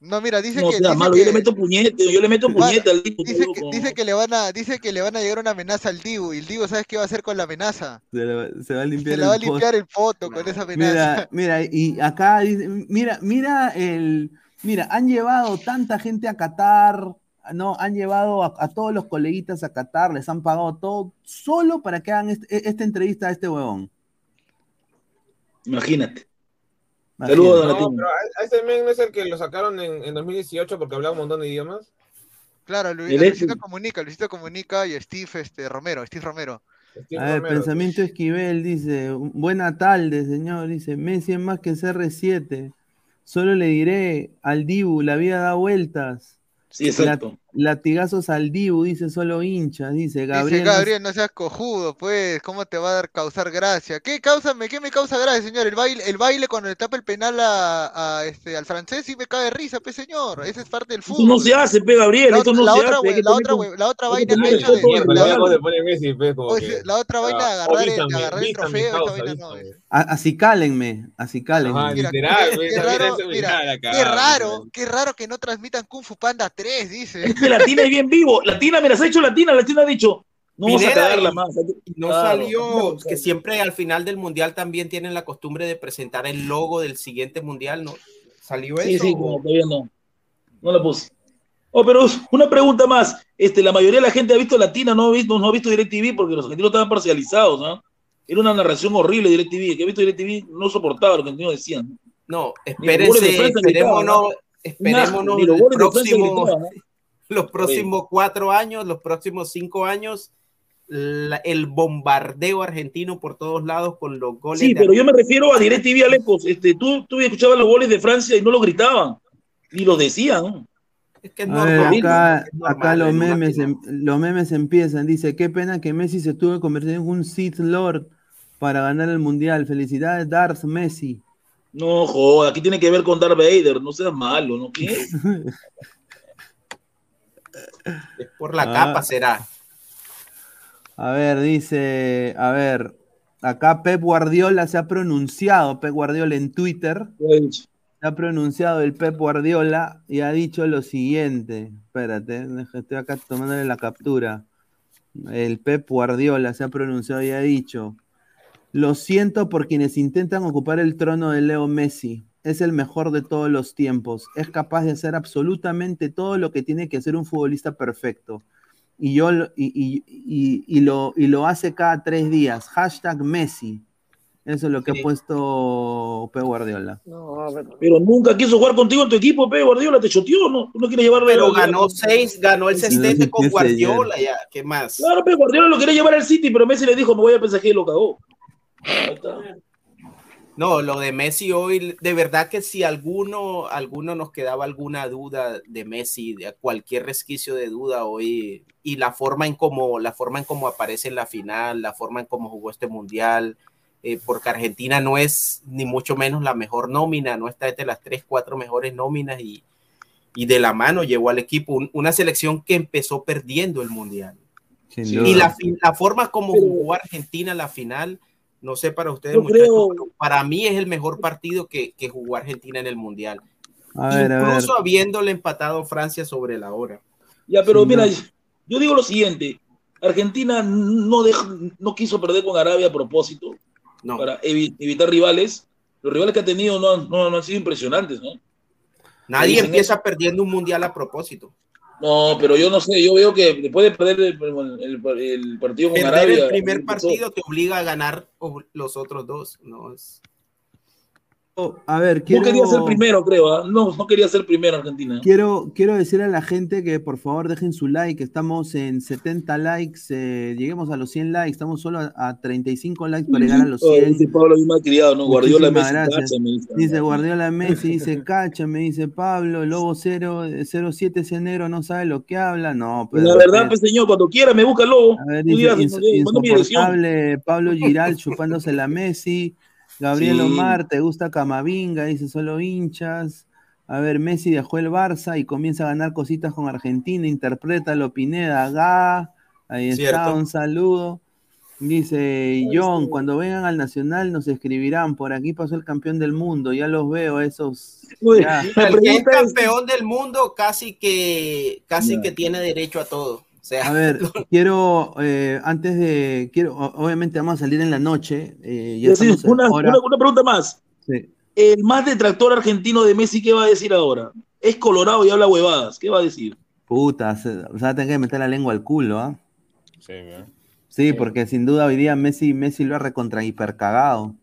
No, mira, dice No que, sea dice malo, que, yo le meto puñete, yo le meto puñete al Dibu. dice que, dice que le van a, dice que le van a llegar una amenaza al Dibu, y el Dibu, ¿sabes qué va a hacer con la amenaza? Se, le- se va a limpiar Se la va a el post. limpiar el foto con esa amenaza. Mira, mira, y acá dice, mira, mira el, mira, han llevado tanta gente a Qatar, no, han llevado a, a todos los coleguitas a Qatar, les han pagado todo, solo para que hagan este- esta entrevista a este huevón. Imagínate. Imagínate. Saludos, No, Donatino. pero a- a ese men no es el que lo sacaron en, en 2018 porque hablaba un montón de idiomas. Claro, Luisito Comunica, Luisito Comunica y Steve este, Romero, Steve Romero. Steve A ver, Romero. pensamiento Esquivel dice, buena tarde, señor, dice, Messi es más que CR7. Solo le diré al Dibu, la vida da vueltas. Sí, exacto. Latigazos al Dibu, dice solo hinchas, dice Gabriel. Dice Gabriel, no seas cojudo, pues, ¿cómo te va a dar causar gracia? ¿Qué causa, qué me causa gracia, señor? El baile, el baile cuando le tapa el penal a, a, este, al francés sí me cae de risa, pues, señor. Esa es parte del Esto fútbol. no se hace, pe Gabriel, La, esto otra- no la se otra, hace. la otra, hue- la otra que vaina de, la- pues, otra vaina de agarrar el, agarrar el trofeo, esa vaina no Así cálenme, así cálenme. Literal, qué- pues, raro, qué raro que no transmitan Kung Fu Panda 3, dice. Que Latina es bien vivo. Latina, mira, se ha hecho Latina. Latina ha dicho, no vamos a Pineda, cagarla y- más. y No Claro, salió, que siempre al final del mundial también tienen la costumbre de presentar el logo del siguiente mundial, ¿no? ¿Salió Sí, eso? sí, como todavía no. No la puse. Oh, pero una pregunta más. Este, la mayoría de la gente ha visto Latina, no ha visto, no ha visto DirecTV porque los argentinos estaban parcializados, ¿no? Era una narración horrible de DirecTV. El que ha visto DirecTV no soportaba lo que los argentinos decían. No, espérense, esperémonos, esperémonos próximos, gritaban, ¿no? Los próximos cuatro años, los próximos cinco años, la- el bombardeo argentino por todos lados con los goles. Sí, de- pero yo me refiero a DirecTV, Alecos. Este, tú, tú escuchabas los goles de Francia y no los gritaban. Ni los decían. Es que es ver, normal, acá, es normal, acá los en memes, final. em- los memes empiezan. Dice, qué pena que Messi se tuvo que convertir en un Sith Lord para ganar el Mundial. Felicidades, Darth Messi. No, joder, aquí tiene que ver con Darth Vader. No seas malo, ¿no? ¿Qué? Es por la Ah. capa, será. A ver, dice, a ver, acá Pep Guardiola se ha pronunciado, Pep Guardiola en Twitter, se ha pronunciado el Pep Guardiola y ha dicho lo siguiente. Espérate, estoy acá tomándole la captura. El Pep Guardiola se ha pronunciado y ha dicho, lo siento por quienes intentan ocupar el trono de Leo Messi. Es el mejor de todos los tiempos. Es capaz de hacer absolutamente todo lo que tiene que hacer un futbolista perfecto. Y, yo, lo- y, y- y- y lo, y lo hace cada tres días. Hashtag Messi. Eso es lo que ha puesto Pep Guardiola. No, pero- Pero nunca quiso jugar contigo en tu equipo, Pe Guardiola, te choteó, ¿no? Tú no quieres llevarlo Pero a- ganó seis, ganó el sextete con Guardiola, ya, ¿qué más? Claro, Pe Guardiola lo quería llevar al City, pero Messi le dijo, me voy a PSG y lo cagó. Ahí está. No, lo de Messi hoy, de verdad que si alguno, alguno nos quedaba alguna duda de Messi, de cualquier resquicio de duda hoy, y la forma en cómo, la forma en cómo aparece en la final, la forma en cómo jugó este mundial, eh, porque Argentina no es ni mucho menos la mejor nómina, no está entre las tres, cuatro mejores nóminas y, y de la mano llevó al equipo un- una selección que empezó perdiendo el mundial. Sin. Y la, la forma como jugó Argentina la final, no sé para ustedes, Yo muchachos, creo- pero para mí es el mejor partido que, que jugó Argentina en el Mundial. A ver, a ver. Incluso habiéndole empatado Francia sobre la hora. Ya, pero Sí, mira, no. yo digo lo siguiente, Argentina no, dej- no quiso perder con Arabia a propósito No, para evi- evitar rivales. Los rivales que ha tenido no, han- no, no han sido impresionantes, ¿no? nadie empieza perdiendo un Mundial a propósito. No, pero yo no sé, yo veo que después de perder el, el- el partido con Arabia... el primer partido te obliga a ganar los otros dos. No, es- A ver, No quería ser primero, creo, ¿ah? no, no quería ser primero Argentina. Quiero, quiero decir a la gente que por favor dejen su like. Estamos en 70 likes. eh, lleguemos a los 100 likes. Estamos solo a, a 35 likes para llegar a los Oh, 100. dice Pablo, bien criado, ¿no? Guardiola, Muchísimas Messi, gracias. Cacha, me dice. Dice Guardiola Messi, dice Cacha, me dice Pablo, Lobo 0, 07 ese negro no sabe lo que habla. No, pero. La verdad, pues señor, cuando quiera me busca Lobo. A ver, dice, ins- insoportable Pablo Giral chupándose la Messi. Gabriel Sí. Omar, ¿te gusta Camavinga? Dice solo hinchas. A ver, Messi dejó el Barça y comienza a ganar cositas con Argentina. Interprétalo, Pineda, Ga. Ahí está, un saludo. Dice John, cuando vengan al Nacional nos escribirán, por aquí pasó el campeón del mundo, ya los veo, esos... El campeón del mundo casi que casi que tiene derecho a todo. O sea, A ver, quiero, eh, antes de, quiero, obviamente vamos a salir en la noche. eh, ya sí, una, hora. una- una pregunta más. Sí. El más detractor argentino de Messi, ¿qué va a decir ahora? Es colorado y habla huevadas. ¿Qué va a decir? Puta, se, o sea, tengo que meter la lengua al culo, ¿ah? Sí, ¿verdad? Sí, porque sin duda hoy día Messi, Messi lo ha recontra hipercagado.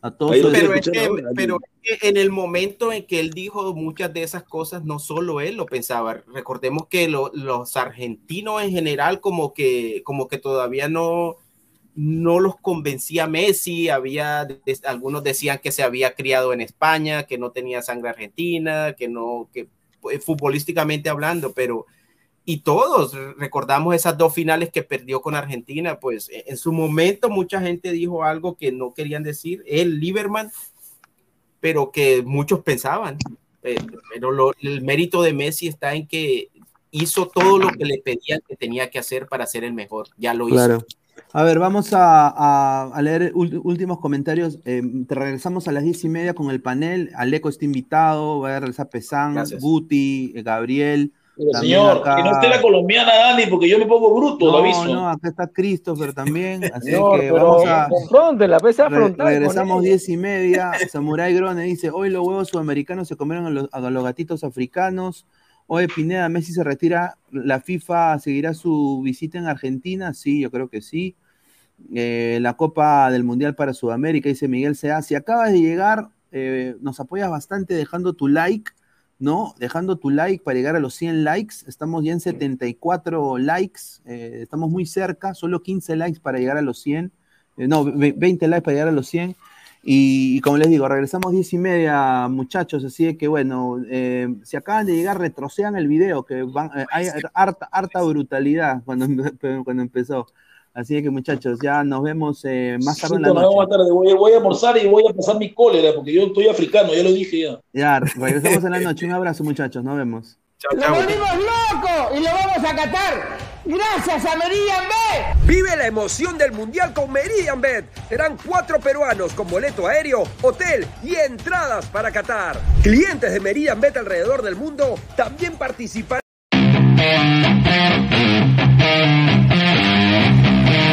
A todos pero es, que, pero es que en el momento en que él dijo muchas de esas cosas, no solo él lo pensaba. Recordemos que lo- los argentinos en general como que, como que todavía no, no los convencía Messi. Había, des- algunos decían que se había criado en España, que no tenía sangre argentina, que no, que pues, futbolísticamente hablando, pero y todos recordamos esas dos finales que perdió con Argentina, pues en su momento mucha gente dijo algo que no querían decir, él, Lieberman, pero que muchos pensaban. Eh, Pero lo- el mérito de Messi está en que hizo todo lo que le pedían que tenía que hacer para ser el mejor. Ya lo hizo. Claro. A ver, vamos a, a- a leer últimos comentarios. Eh, te regresamos a las diez y media con el panel. Aleco está invitado, va a regresar Pesán. Guti, eh, Gabriel. Pero, señor, acá- que no esté la colombiana, Dani, porque yo me pongo bruto, lo No, aviso. no, acá está Christopher también. Así Señor, que pero vamos a. confróntela, pese a Re- regresamos diez y media. Samurai Grone dice: Hoy los huevos sudamericanos se comieron a los, a los gatitos africanos. Hoy Pineda, Messi se retira. ¿La FIFA seguirá su visita en Argentina? Sí, yo creo que sí. Eh, la Copa del Mundial para Sudamérica, dice Miguel Sea. Si acabas de llegar, eh, nos apoyas bastante dejando tu like, ¿no? Dejando tu like para llegar a los 100 likes. Estamos ya en 74 likes. eh, estamos muy cerca, solo 15 likes para llegar a los 100. Eh, no, ve- 20 likes para llegar a los 100. Y, y como les digo, regresamos 10 y media, muchachos. Así de que, bueno, eh, si acaban de llegar, retrocedan el video, que van, hay harta, harta brutalidad cuando, cuando empezó. Así que, muchachos, ya nos vemos eh, más tarde en la noche. más tarde. Voy, voy a almorzar y voy a pasar mi cólera, porque yo estoy africano, ya lo dije ya. Ya, regresamos en la noche. Un abrazo, muchachos. Nos vemos. Chao, ¡Lo volvimos loco y lo vamos a catar! ¡Gracias a Meridian Bet! Vive la emoción del Mundial con Meridian Bet. Serán cuatro peruanos con boleto aéreo, hotel y entradas para Qatar. Clientes de Meridian Bet alrededor del mundo también participarán.